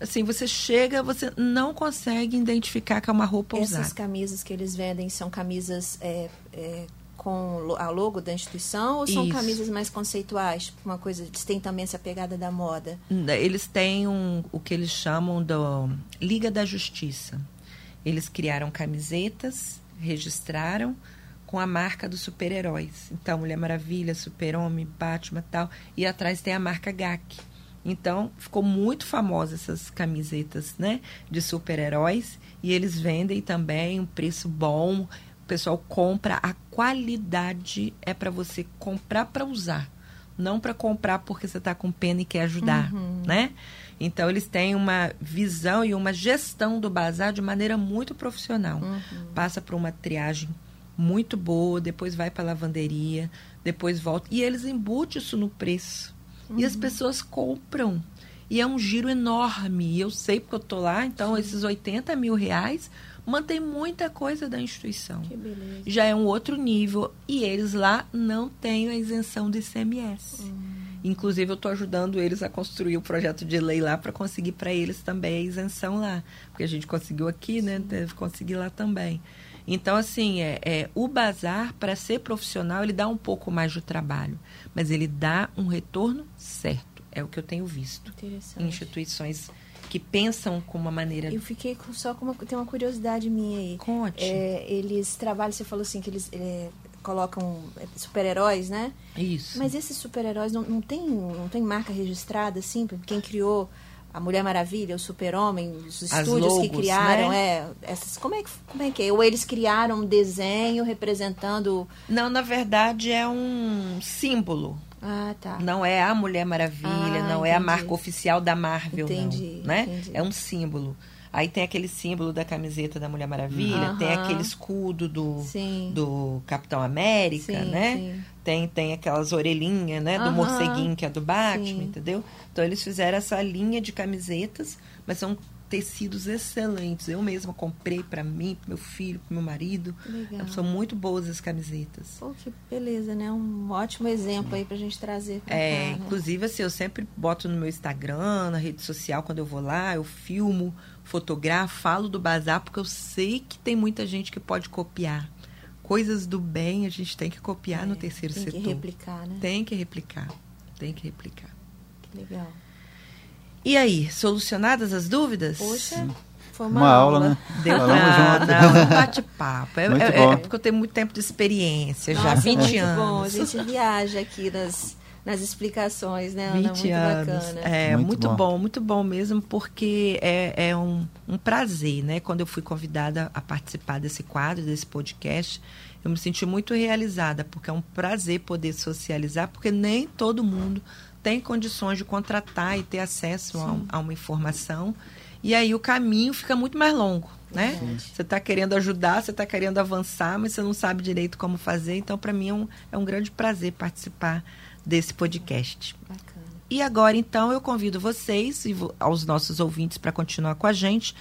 Assim, você chega, você não consegue identificar que é uma roupa Essas usada. Essas camisas que eles vendem são camisas é, é, com a logo da instituição ou são Isso. camisas mais conceituais? Tipo, uma coisa, eles têm também essa pegada da moda? Eles têm um, o que eles chamam do Liga da Justiça. Eles criaram camisetas, registraram com a marca dos super-heróis. Então, Mulher Maravilha, Super-Homem, Batman tal. E atrás tem a marca GAC. Então, ficou muito famosa essas camisetas, né? De super-heróis. E eles vendem também um preço bom. O pessoal compra. A qualidade é para você comprar para usar. Não para comprar porque você está com pena e quer ajudar, uhum. né? Então, eles têm uma visão e uma gestão do bazar de maneira muito profissional. Uhum. Passa por uma triagem muito boa, depois vai para a lavanderia, depois volta. E eles embutem isso no preço. Uhum. E as uhum. pessoas compram. E é um giro enorme. E eu sei porque eu estou lá, então Sim. esses 80 mil reais mantém muita coisa da instituição. Já é um outro nível. E eles lá não têm a isenção do ICMS. Uhum. Inclusive, eu estou ajudando eles a construir o projeto de lei lá para conseguir para eles também a isenção lá. Porque a gente conseguiu aqui, né? Deve conseguir lá também. Então, assim, é, é o bazar, para ser profissional, ele dá um pouco mais de trabalho. Mas ele dá um retorno certo. É o que eu tenho visto. Em instituições que pensam com uma maneira. Eu fiquei com, só com uma. Tem uma curiosidade minha aí. Conte. É, eles trabalham, você falou assim, que eles. É, colocam é, super-heróis, né? Isso. Mas esses super-heróis não, não, tem, não tem marca registrada, assim? Quem criou a Mulher Maravilha, o Super-Homem, os estúdios logos, que criaram, né? é, essas, como, é que, como é que é? Ou eles criaram um desenho representando... Não, na verdade é um símbolo. Ah, tá. Não é a Mulher Maravilha, ah, não entendi. é a marca oficial da Marvel, entendi, não, né? Entendi. É um símbolo. Aí tem aquele símbolo da camiseta da Mulher Maravilha, uhum. tem aquele escudo do, do Capitão América, sim, né? Sim. Tem, tem aquelas orelhinhas, né? Uhum. Do morceguinho que é do Batman, entendeu? Então eles fizeram essa linha de camisetas, mas são tecidos excelentes. Eu mesma comprei para mim, pro meu filho, pro meu marido. Legal. São muito boas as camisetas. Pô, que beleza, né? Um ótimo exemplo aí pra gente trazer. É, cá, né? inclusive assim, eu sempre boto no meu Instagram, na rede social, quando eu vou lá, eu filmo fotografo, falo do bazar, porque eu sei que tem muita gente que pode copiar. Coisas do bem a gente tem que copiar é, no terceiro tem setor. Tem que replicar, né? Tem que replicar. Tem que replicar. Que legal. E aí, solucionadas as dúvidas? Poxa. Foi uma, uma aula, aula, né? Deu pra, não, um bate-papo. É, é, é, porque eu tenho muito tempo de experiência, Nossa, já 20 muito anos. bom, a gente viaja aqui nas nas explicações, né, Ana? 20 muito anos. bacana. É, muito, muito bom. bom. muito bom mesmo, porque é, é um, um prazer, né? Quando eu fui convidada a participar desse quadro, desse podcast, eu me senti muito realizada, porque é um prazer poder socializar, porque nem todo mundo tem condições de contratar e ter acesso a, a, uma informação. E aí o caminho fica muito mais longo, né? Você está querendo ajudar, você está querendo avançar, mas você não sabe direito como fazer. Então, para mim, é um, é um grande prazer participar desse podcast. Bacana. E agora, então, eu convido vocês e aos nossos ouvintes para continuar com a gente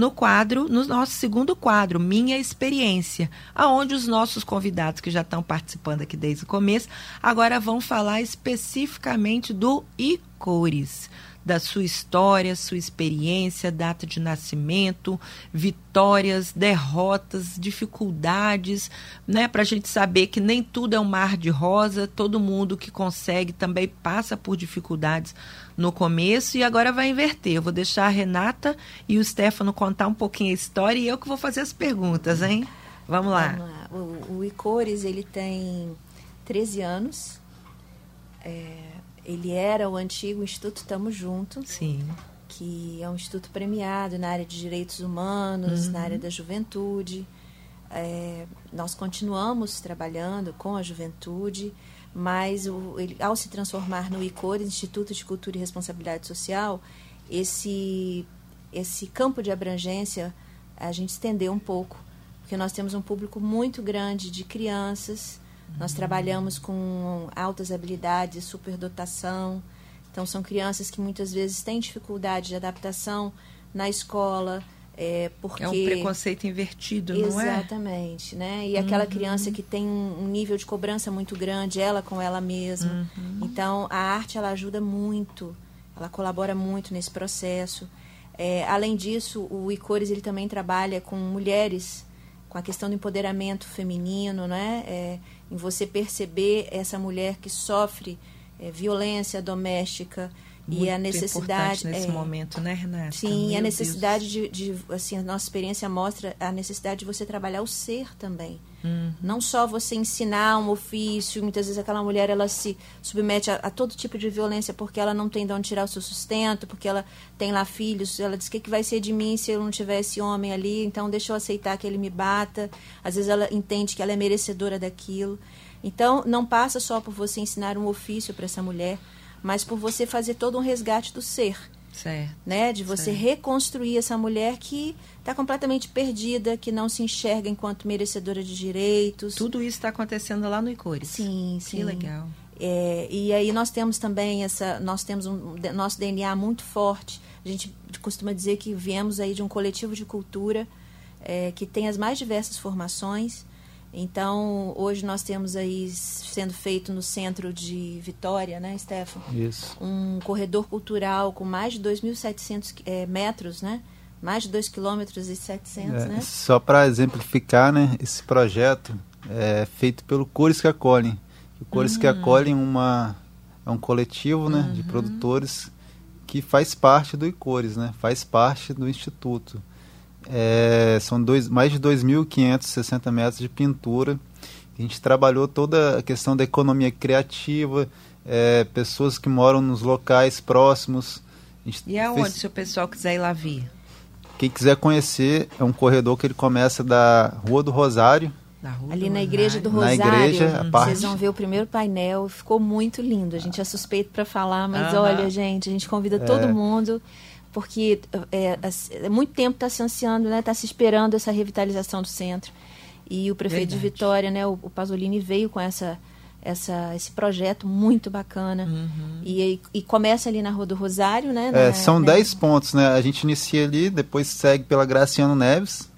no quadro, no nosso segundo quadro, Minha Experiência, aonde os nossos convidados que já estão participando aqui desde o começo, agora vão falar especificamente do Icores da sua história, sua experiência, data de nascimento, vitórias, derrotas, dificuldades, né? Para a gente saber que nem tudo é um mar de rosa, todo mundo que consegue também passa por dificuldades no começo e agora vai inverter. Eu vou deixar a Renata e o Stefano contar um pouquinho a história e eu que vou fazer as perguntas, hein? Vamos lá. Vamos lá. O, o Icores, ele tem 13 anos. É, ele era o antigo Instituto Tamo Junto. Sim. Que é um instituto premiado na área de direitos humanos, uhum. na área da juventude. É, nós continuamos trabalhando com a juventude, mas o, ele, ao se transformar no ICOR, Instituto de Cultura e Responsabilidade Social, esse esse campo de abrangência a gente estender um pouco, porque nós temos um público muito grande de crianças, nós trabalhamos com altas habilidades, superdotação, então são crianças que muitas vezes têm dificuldade de adaptação na escola, é, porque... É um preconceito invertido, não é? Exatamente, né? E aquela uhum. criança que tem um nível de cobrança muito grande, ela com ela mesma. Uhum. Então, a arte, ela ajuda muito, ela colabora muito nesse processo. É, além disso, o Icores, ele também trabalha com mulheres, com a questão do empoderamento feminino, né? É, em você perceber essa mulher que sofre é, violência doméstica, muito e a necessidade nesse é, momento, né, Renata? Sim, Meu a necessidade de, de, assim, a nossa experiência mostra a necessidade de você trabalhar o ser também. Hum. Não só você ensinar um ofício, muitas vezes aquela mulher ela se submete a, a, todo tipo de violência porque ela não tem de onde tirar o seu sustento, porque ela tem lá filhos, ela diz o que, que vai ser de mim se eu não tivesse homem ali, então deixa eu aceitar que ele me bata. Às vezes ela entende que ela é merecedora daquilo. Então, não passa só por você ensinar um ofício para essa mulher, mas por você fazer todo um resgate do ser. Certo. Né? De você certo. reconstruir essa mulher que está completamente perdida, que não se enxerga enquanto merecedora de direitos. Tudo isso está acontecendo lá no Icores. Sim, sim. Que legal. É, e aí nós temos também essa, nós temos um nosso DNA muito forte. A gente costuma dizer que viemos aí de um coletivo de cultura é, que tem as mais diversas formações então, hoje nós temos aí sendo feito no centro de Vitória, né, Stefan? Isso. Um corredor cultural com mais de 2.700 é, metros, né? Mais de 2 km e 700, é, né? Só para exemplificar, né, esse projeto é feito pelo Cores que Acolhem. O Cores uhum. que Acolhem uma, é um coletivo né, uhum. de produtores que faz parte do Icores, né? Faz parte do Instituto. É, são dois, mais de 2.560 metros de pintura. A gente trabalhou toda a questão da economia criativa, é, pessoas que moram nos locais próximos. E aonde, fez... se o pessoal quiser ir lá ver? Quem quiser conhecer, é um corredor que ele começa da Rua do Rosário. Rua Ali do na Igreja do Rosário. Na igreja, a parte... Vocês vão ver o primeiro painel, ficou muito lindo. A gente é suspeito para falar, mas olha, gente, a gente convida é. todo mundo porque é, é, muito tempo está se ansiando, né? Está se esperando essa revitalização do centro. E o prefeito Verdade. de Vitória, né, o, o Pasolini veio com essa, essa, esse projeto muito bacana. Uhum. E, e, começa ali na Rua do Rosário, né? É, na, são 10 né? pontos, né? A gente inicia ali, depois segue pela Graciano Neves,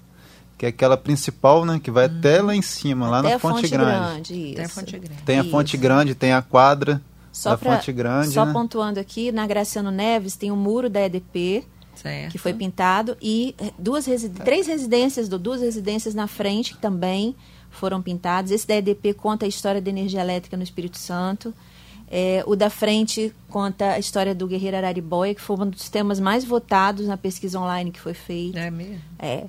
que é aquela principal, né? Que vai uhum. até lá em cima, até lá na Fonte, Fonte Grande. Grande até a Fonte Grande. Tem a Fonte Grande, tem a quadra só da pra, Fonte Grande. Só né? pontuando aqui, na Graciano Neves tem o muro da EDP, Certo. que foi pintado e eh, duas resi três residências, duas residências na frente que também foram pintadas. Esse da EDP conta a história da energia elétrica no Espírito Santo. É, o da frente conta a história do Guerreiro Araribóia, que foi um dos temas mais votados na pesquisa online que foi feita. É mesmo? É.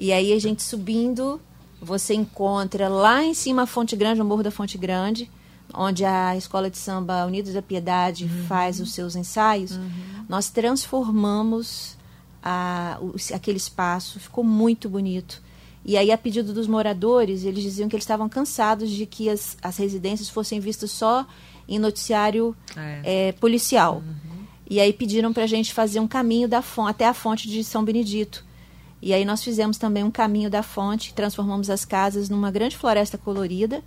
E aí a gente subindo, você encontra lá em cima a Fonte Grande, o Morro da Fonte Grande, onde a Escola de Samba Unidos da Piedade uhum. faz os seus ensaios, uhum. nós transformamos a, o, aquele espaço, ficou muito bonito. E aí, a pedido dos moradores, eles diziam que eles estavam cansados de que as, as residências fossem vistas só em noticiário é. É, policial. Uhum. E aí pediram para a gente fazer um caminho da fonte, até a fonte de São Benedito. E aí nós fizemos também um caminho da fonte, transformamos as casas numa grande floresta colorida.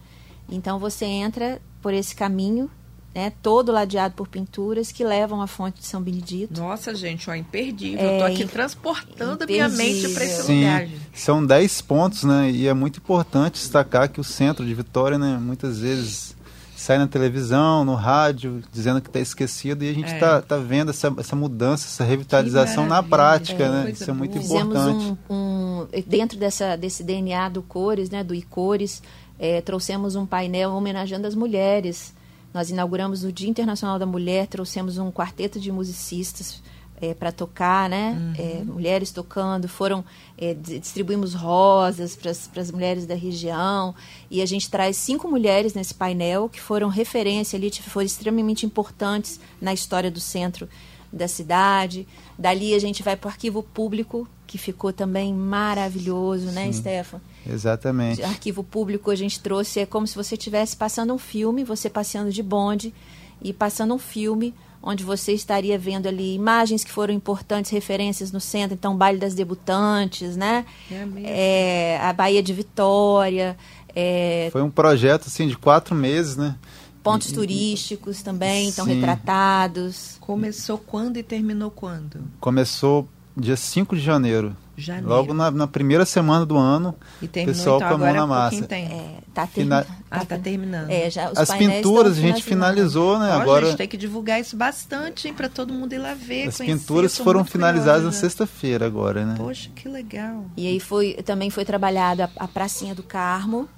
Então você entra por esse caminho, né, todo ladeado por pinturas que levam à fonte de São Benedito. Nossa, gente, ó, imperdível. É, Estou aqui transportando imperdível. minha mente para esse Sim, lugar. São 10 pontos, né? E é muito importante destacar que o centro de Vitória, né, muitas vezes sai na televisão, no rádio, dizendo que está esquecido, e a gente está é. tá vendo essa, essa mudança, essa revitalização na prática, é, né? Isso é muito Fizemos importante. Um, um, dentro dessa, desse DNA do Cores, né, do Icores, é, trouxemos um painel homenageando as mulheres. Nós inauguramos o Dia Internacional da Mulher, trouxemos um quarteto de musicistas é, para tocar, né? Uhum. É, mulheres tocando, foram é, distribuímos rosas para as mulheres da região e a gente traz cinco mulheres nesse painel que foram referência ali, foram extremamente importantes na história do centro da cidade. Dali a gente vai para o arquivo público que ficou também maravilhoso, né, Sim. né, Stefan? Exatamente. Arquivo público a gente trouxe, é como se você estivesse passando um filme, você passeando de bonde e passando um filme onde você estaria vendo ali imagens que foram importantes, referências no centro, então baile das debutantes, né? É, é a Baía de Vitória. É... Foi um projeto assim de quatro meses, né? Pontos turísticos também estão retratados. Começou quando e terminou quando? Começou dia 5 de janeiro. Janeiro. Logo na, na, primeira semana do ano, e terminou, pessoal então, com a mão na massa. Tem. É, tá Fina... Ah, tá terminando. É, já, As pinturas a gente finalizou, né? Ó, Agora gente tem que divulgar isso bastante para todo mundo ir lá ver. As conhecer. pinturas foram finalizadas na sexta-feira agora, né? Poxa, que legal. E aí foi também foi trabalhada a, a pracinha do Carmo,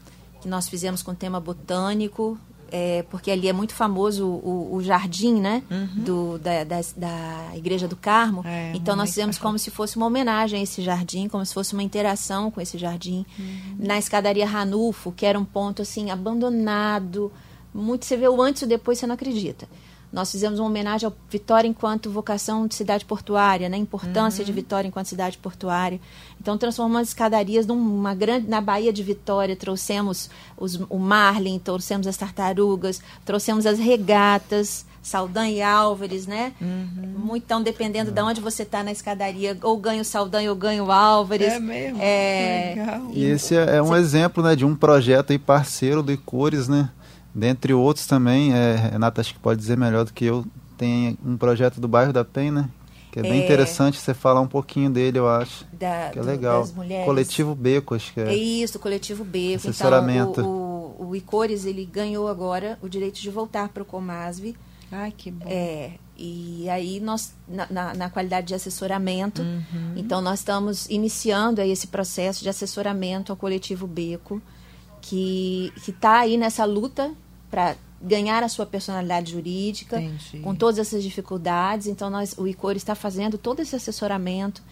que nós fizemos com tema botânico, é, porque ali é muito famoso o, o jardim, né? Uhum. Do, da, da, da, Igreja do Carmo. É, então nós fizemos como se fosse uma homenagem a esse jardim, como se fosse uma interação com esse jardim. Uhum. Na escadaria Ranulfo, que era um ponto assim abandonado. Muito, você vê o antes e o depois, você não acredita. Nós fizemos uma homenagem ao Vitória enquanto vocação de cidade portuária, né? A importância uhum. de Vitória enquanto cidade portuária. Então, transformamos as escadarias numa grande... Na Baía de Vitória, trouxemos os, o marlin, trouxemos as tartarugas, trouxemos as regatas, Saldanha e Álvares, né? Uhum. Muito, então, dependendo uhum. de onde você está na escadaria, ou ganho Saldanha ou ganho Álvares. É mesmo? É... Legal. E esse é, é um você... exemplo né, de um projeto aí parceiro do Icores, né? Dentre outros também, é, Renata acho que pode dizer melhor do que eu, tem um projeto do bairro da Penha, né? Que é bem é, interessante você falar um pouquinho dele, eu acho. Da, que é legal. Coletivo Beco, acho que é. É isso, Coletivo Beco. Assessoramento. Então, o, o, o Icores, ele ganhou agora o direito de voltar para o Comasv. Ai, que bom. É, e aí nós, na, na, na qualidade de assessoramento, uhum. então nós estamos iniciando aí esse processo de assessoramento ao Coletivo Beco, que está aí nessa luta para ganhar a sua personalidade jurídica, Entendi. com todas essas dificuldades. Então, nós, o ICOR está fazendo todo esse assessoramento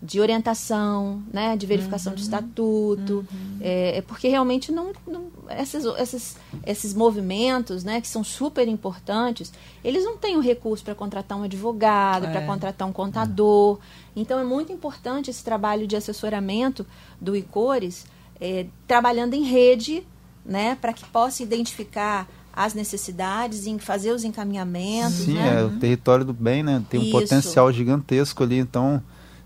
de orientação, né, de verificação uhum. de estatuto, uhum. é, é, porque realmente não, não esses, esses, esses movimentos, né, que são super importantes, eles não têm o recurso para contratar um advogado, é. para contratar um contador. Então é muito importante esse trabalho de assessoramento do ICORES, é, trabalhando em rede né, para que possa identificar as necessidades e fazer os encaminhamentos. Sim, né? é o território do bem, né? Tem um Isso. potencial gigantesco ali, então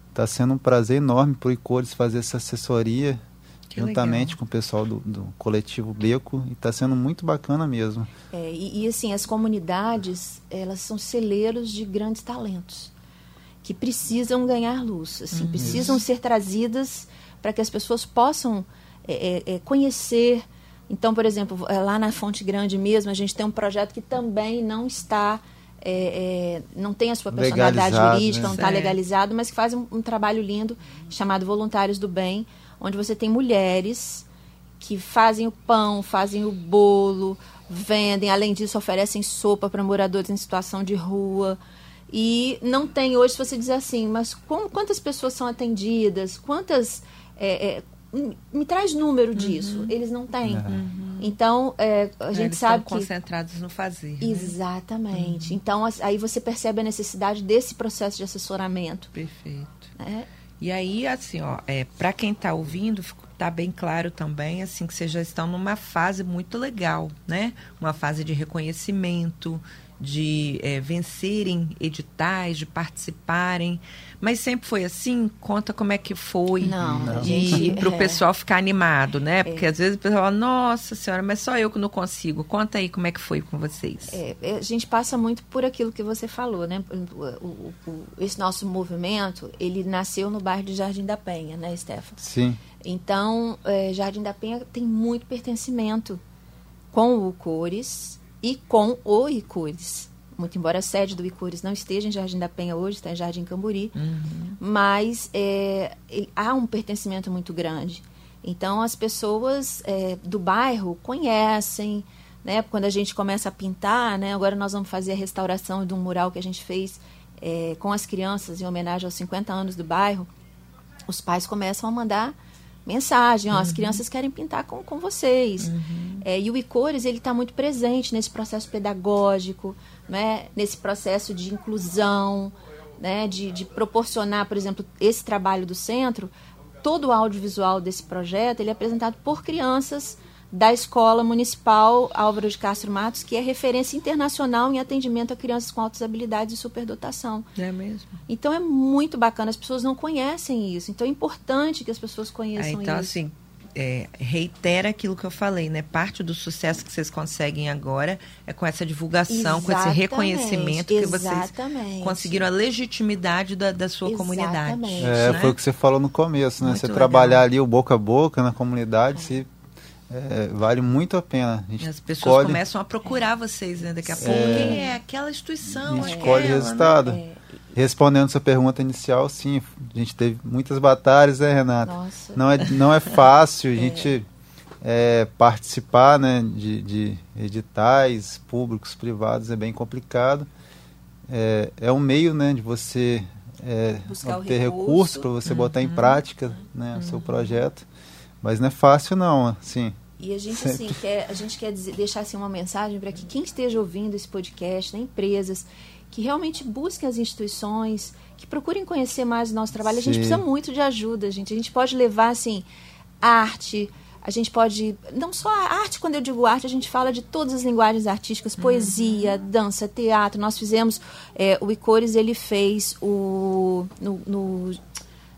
está sendo um prazer enorme para o ICORES fazer essa assessoria que juntamente legal. com o pessoal do, do coletivo Beco e está sendo muito bacana mesmo. É, e, e, assim as comunidades elas são celeiros de grandes talentos que precisam ganhar luz, assim, uhum. precisam ser trazidas para que as pessoas possam é, é, é conhecer então, por exemplo, é, lá na Fonte Grande mesmo, a gente tem um projeto que também não está. É, é, não tem a sua personalidade legalizado, jurídica, né? não está legalizado, mas que faz um, um, trabalho lindo chamado Voluntários do Bem, onde você tem mulheres que fazem o pão, fazem o bolo, vendem, além disso, oferecem sopa para moradores em situação de rua. E não tem hoje, se você dizer assim, mas como, quantas pessoas são atendidas, quantas. É, é, me traz número uhum. disso. Uhum. Eles não têm. Uhum. Então, é, a gente Eles sabe estão que... concentrados no fazer. Né? Exatamente. Uhum. Então, aí você percebe a necessidade desse processo de assessoramento. Perfeito. É. E aí, assim, ó, é, para quem está ouvindo, está bem claro também, assim, que vocês já estão numa fase muito legal, né? Uma fase de reconhecimento, de é, vencerem editais, de participarem. Mas sempre foi assim? Conta como é que foi. Não, não. E para o é. pessoal ficar animado, né? É. Porque é. às vezes o pessoal fala, nossa senhora, mas só eu que não consigo. Conta aí como é que foi com vocês. É, é a gente passa muito por aquilo que você falou, né? O, o, o, esse nosso movimento, ele nasceu no bairro de Jardim da Penha, né, Stefano? Sim. Então, é, Jardim da Penha tem muito pertencimento com o Cores e com o Icures. Muito embora a sede do Icures não esteja em Jardim da Penha hoje, está em Jardim Camburi, uhum. mas é, há um pertencimento muito grande. Então as pessoas é, do bairro conhecem, né? Quando a gente começa a pintar, né? Agora nós vamos fazer a restauração de um mural que a gente fez é, com as crianças em homenagem aos 50 anos do bairro. Os pais começam a mandar mensagem, ó, uhum. as crianças querem pintar com, com vocês. Uhum. É, e o Icores, ele está muito presente nesse processo pedagógico, né, nesse processo de inclusão, né, de, de proporcionar, por exemplo, esse trabalho do centro, todo o audiovisual desse projeto, ele é apresentado por crianças da Escola Municipal Álvaro de Castro Matos, que é referência internacional em atendimento a crianças com altas habilidades e superdotação. É mesmo. Então é muito bacana, as pessoas não conhecem isso. Então é importante que as pessoas conheçam é, então, isso. assim, é, reitera aquilo que eu falei, né? Parte do sucesso que vocês conseguem agora é com essa divulgação, Exatamente, com esse reconhecimento que exatamente. vocês conseguiram a legitimidade da, da sua Exatamente. comunidade. É, né? foi o que você falou no começo, né? Muito você legal. trabalhar ali o boca a boca na comunidade, se, é, vale muito a pena. A gente As pessoas colhe, começam a procurar vocês, né? Daqui a pouco, É. quem é aquela instituição? a gente aquela, colhe né? resultado. É, Respondendo sua pergunta inicial, sim, a gente teve muitas batalhas, né, Renata? nossa. Não é, não é fácil a gente é, participar né, de, de editais públicos, privados, é bem complicado. É, é um meio né, de você é, o obter recurso. recursos para você botar Uhum. em prática né, o seu projeto. Mas não é fácil não, assim. E a gente, assim, quer, a gente quer dizer- deixar assim, uma mensagem para que quem esteja ouvindo esse podcast, né, empresas, que realmente busquem as instituições, que procurem conhecer mais o nosso trabalho. A gente Sim. precisa muito de ajuda, gente. A gente pode levar, assim, arte, a gente pode. Não só a arte, quando eu digo arte, a gente fala de todas as linguagens artísticas, poesia, dança, teatro. Nós fizemos. é, o Icores, ele fez o. no- no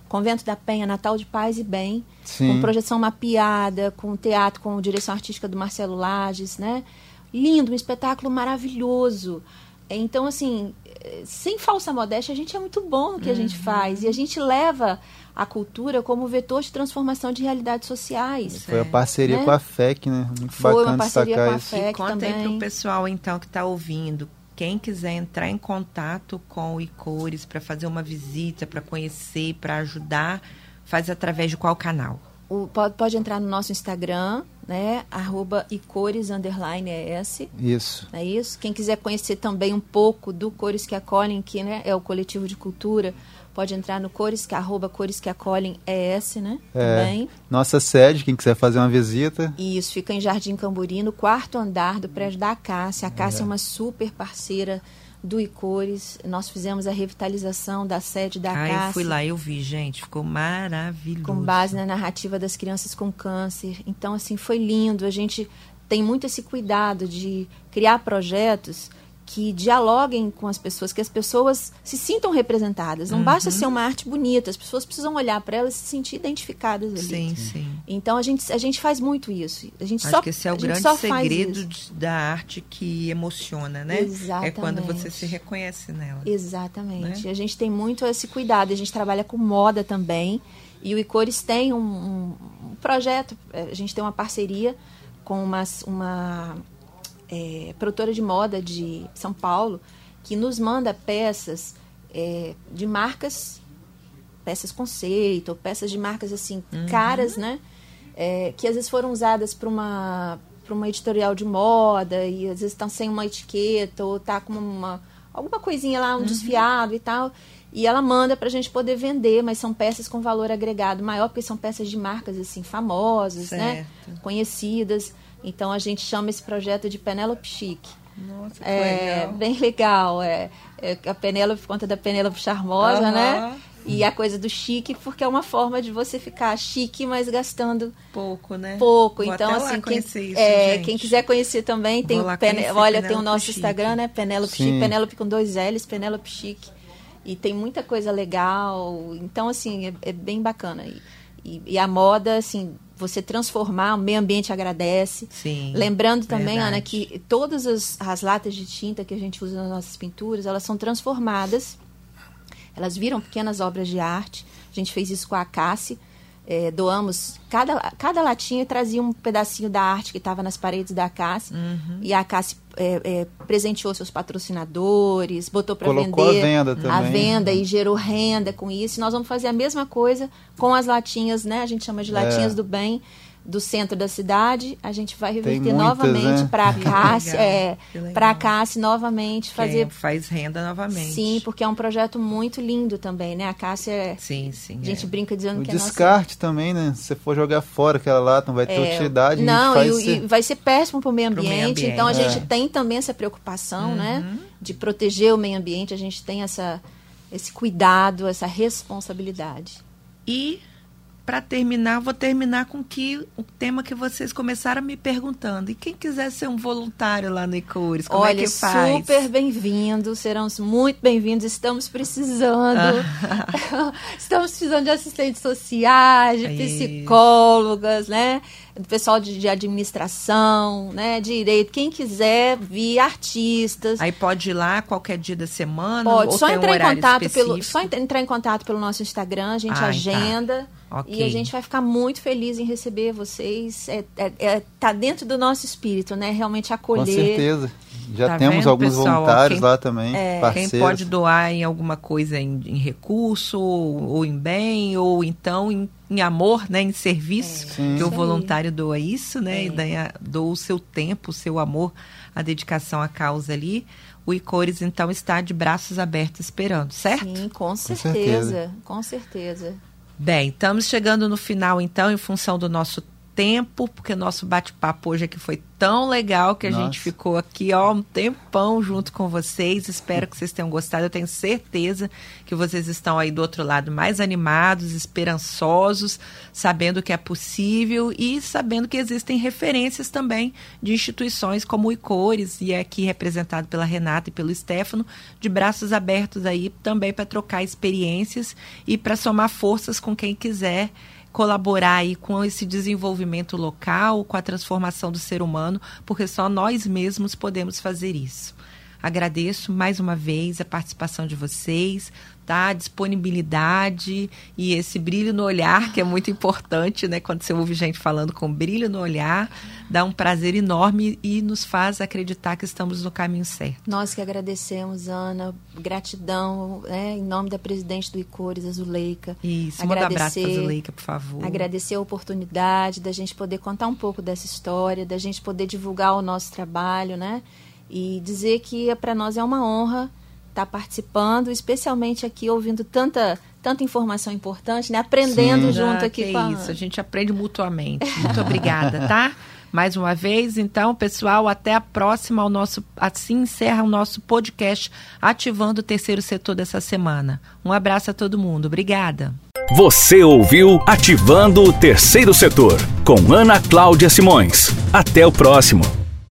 Convento da Penha, Natal de Paz e Bem, Sim. com projeção mapeada, com teatro, com direção artística do Marcelo Lages, né? Lindo, um espetáculo maravilhoso. É, Então, assim, sem falsa modéstia, a gente é muito bom no que a gente faz. E a gente leva a cultura como vetor de transformação de realidades sociais. Foi a parceria Né? com a FEC, né? Muito Foi uma bacana parceria destacar com a isso. FEC. E conta aí também. para o pessoal, então, que está ouvindo. Quem quiser entrar em contato com o Icores para fazer uma visita, para conhecer, para ajudar, faz através de qual canal? O- pode, pode entrar no nosso Instagram, né? Arroba icores, underline ES. Isso. É isso? Quem quiser conhecer também um pouco do Cores que Acolhem, que né, é o coletivo de cultura, pode entrar no Cores que arroba Cores que Acolhem ES, né? É. Também. Nossa sede, quem quiser fazer uma visita, E isso fica em Jardim Camburi, no quarto andar do prédio da Acácia. A Acácia é, uma super parceira do Icores. Nós fizemos a revitalização da sede da Ah, eu fui lá, eu vi, gente, ficou maravilhoso. com base na narrativa das crianças com câncer. Então, assim, foi lindo. A gente tem muito esse cuidado de criar projetos que dialoguem com as pessoas, que as pessoas se sintam representadas. Não basta ser uma arte bonita, as pessoas precisam olhar para ela e se sentir identificadas ali. Sim, sim. Então a gente, a gente faz muito isso. A gente Acho só, que esse é o grande segredo da arte que emociona, né? É quando você Exatamente. se reconhece nela. Exatamente. Né? A gente tem muito esse cuidado. A gente trabalha com moda também. E o Icores tem um, um- um projeto, eh, a gente tem uma parceria com uma, uma eh, produtora de moda de São Paulo que nos manda peças eh, de marcas, peças conceito, ou peças de marcas assim, caras, né? Eh, que às vezes foram usadas para uma para uma editorial de moda e às vezes estão sem uma etiqueta ou tá com uma alguma coisinha lá, um desfiado e tal. E ela manda pra gente poder vender, mas são peças com valor agregado maior, porque são peças de marcas assim famosas, né? Certo. Conhecidas. Então a gente chama esse projeto de Penélope Chique. Nossa, que É legal. bem legal. É, é a Penélope por conta da Penélope charmosa, Aham. né? E a coisa do chique, porque é uma forma de você ficar chique, mas gastando Pouco, né? pouco. Vou então, assim, quem, isso, é, quem quiser conhecer também, tem conhecer olha, tem o nosso Chique. Instagram, né? Penélope. Chique, Penélope com dois L's, Penélope Chique. E tem muita coisa legal. Então, assim, é, é bem bacana. E, e, e a moda, assim, você transformar, o meio ambiente agradece. Sim. Lembrando também, verdade. Ana, que todas as, as latas de tinta que a gente usa nas nossas pinturas, elas são transformadas. Elas viram pequenas obras de arte. A gente fez isso com a Cassi. É, doamos cada, cada latinha trazia um pedacinho da arte que estava nas paredes da Cassi Uhum. e a Cassi é, é, presenteou seus patrocinadores botou para vender a venda a também. venda e gerou renda com isso e nós vamos fazer a mesma coisa com as latinhas né a gente chama de latinhas É. do bem do centro da cidade a gente vai reverter muitas, novamente né? para a Cassi legal, é, para a Cassi novamente fazer faz renda novamente. sim porque é um projeto muito lindo também né a Cássia é Sim, sim. a gente é. brinca dizendo O que é nossa descarte também, né? Se você for jogar fora aquela lata, não vai ter É, utilidade. gente Não, e, esse- e vai ser péssimo para o meio ambiente. Então a gente É. tem também essa preocupação, né? De proteger o meio ambiente. A gente tem essa, esse cuidado, essa responsabilidade. E para terminar, vou terminar com que o tema que vocês começaram me perguntando. E quem quiser ser um voluntário lá no Icores, como Olha, é que faz? super bem-vindos, serão muito bem-vindos. Estamos precisando. Estamos precisando de assistentes sociais, de psicólogas, né? Do pessoal de, de, administração, né? Direito, quem quiser vir, artistas. Aí pode ir lá qualquer dia da semana. Pode, ou só entrar um em contato específico? pelo. Só entrar em contato pelo nosso Instagram, a gente Ah, tá. Agenda. Ok. E a gente vai ficar muito feliz em receber vocês. É, é, é- tá dentro do nosso espírito, né? Realmente acolher. Com certeza. Já Tá temos vendo, alguns pessoal? Voluntários quem- lá também, parceiros. Quem pode doar em alguma coisa em, em recurso, ou em bem, ou então em, em amor, né, em serviço, Sim. que o voluntário doa isso, né, e É. daí doa o seu tempo, o seu amor, a dedicação à causa ali. O Icores, então, está de braços abertos esperando, certo? Sim, com certeza. certeza. Com certeza. Bem, estamos chegando no final, então, em função do nosso tempo, porque o nosso bate-papo hoje aqui foi tão legal que a Nossa. gente ficou aqui, ó, um tempão junto com vocês. Espero que vocês tenham gostado. Eu tenho certeza que vocês estão aí do outro lado mais animados, esperançosos, sabendo que é possível e sabendo que existem referências também de instituições como o Icores, e é aqui representado pela Renata e pelo Stefano, de braços abertos aí também para trocar experiências e para somar forças com quem quiser colaborar aí com esse desenvolvimento local, com a transformação do ser humano, porque só nós mesmos podemos fazer isso. Agradeço mais uma vez a participação de vocês, tá? A disponibilidade e esse brilho no olhar, que é muito importante, né? Quando você ouve gente falando com brilho no olhar, dá um prazer enorme e nos faz acreditar que estamos no caminho certo. Nós que agradecemos, Ana. Gratidão, né, em nome da presidente do Icores, a Zuleika. Isso, manda abraço para Agradecer- Zuleika, por favor. Agradecer a oportunidade da gente poder contar um pouco dessa história, da gente poder divulgar o nosso trabalho, né? E dizer que para nós é uma honra estar participando, especialmente aqui ouvindo tanta, tanta informação importante, né? Aprendendo Sim. junto Ah, aqui que com a isso, Ana. a gente aprende mutuamente. Muito obrigada, tá? Mais uma vez, então, pessoal, até a próxima. O nosso, assim encerra o nosso podcast Ativando o Terceiro Setor dessa semana. Um abraço a todo mundo. Obrigada. Você ouviu Ativando o Terceiro Setor com Ana Cláudia Simões. Até o próximo.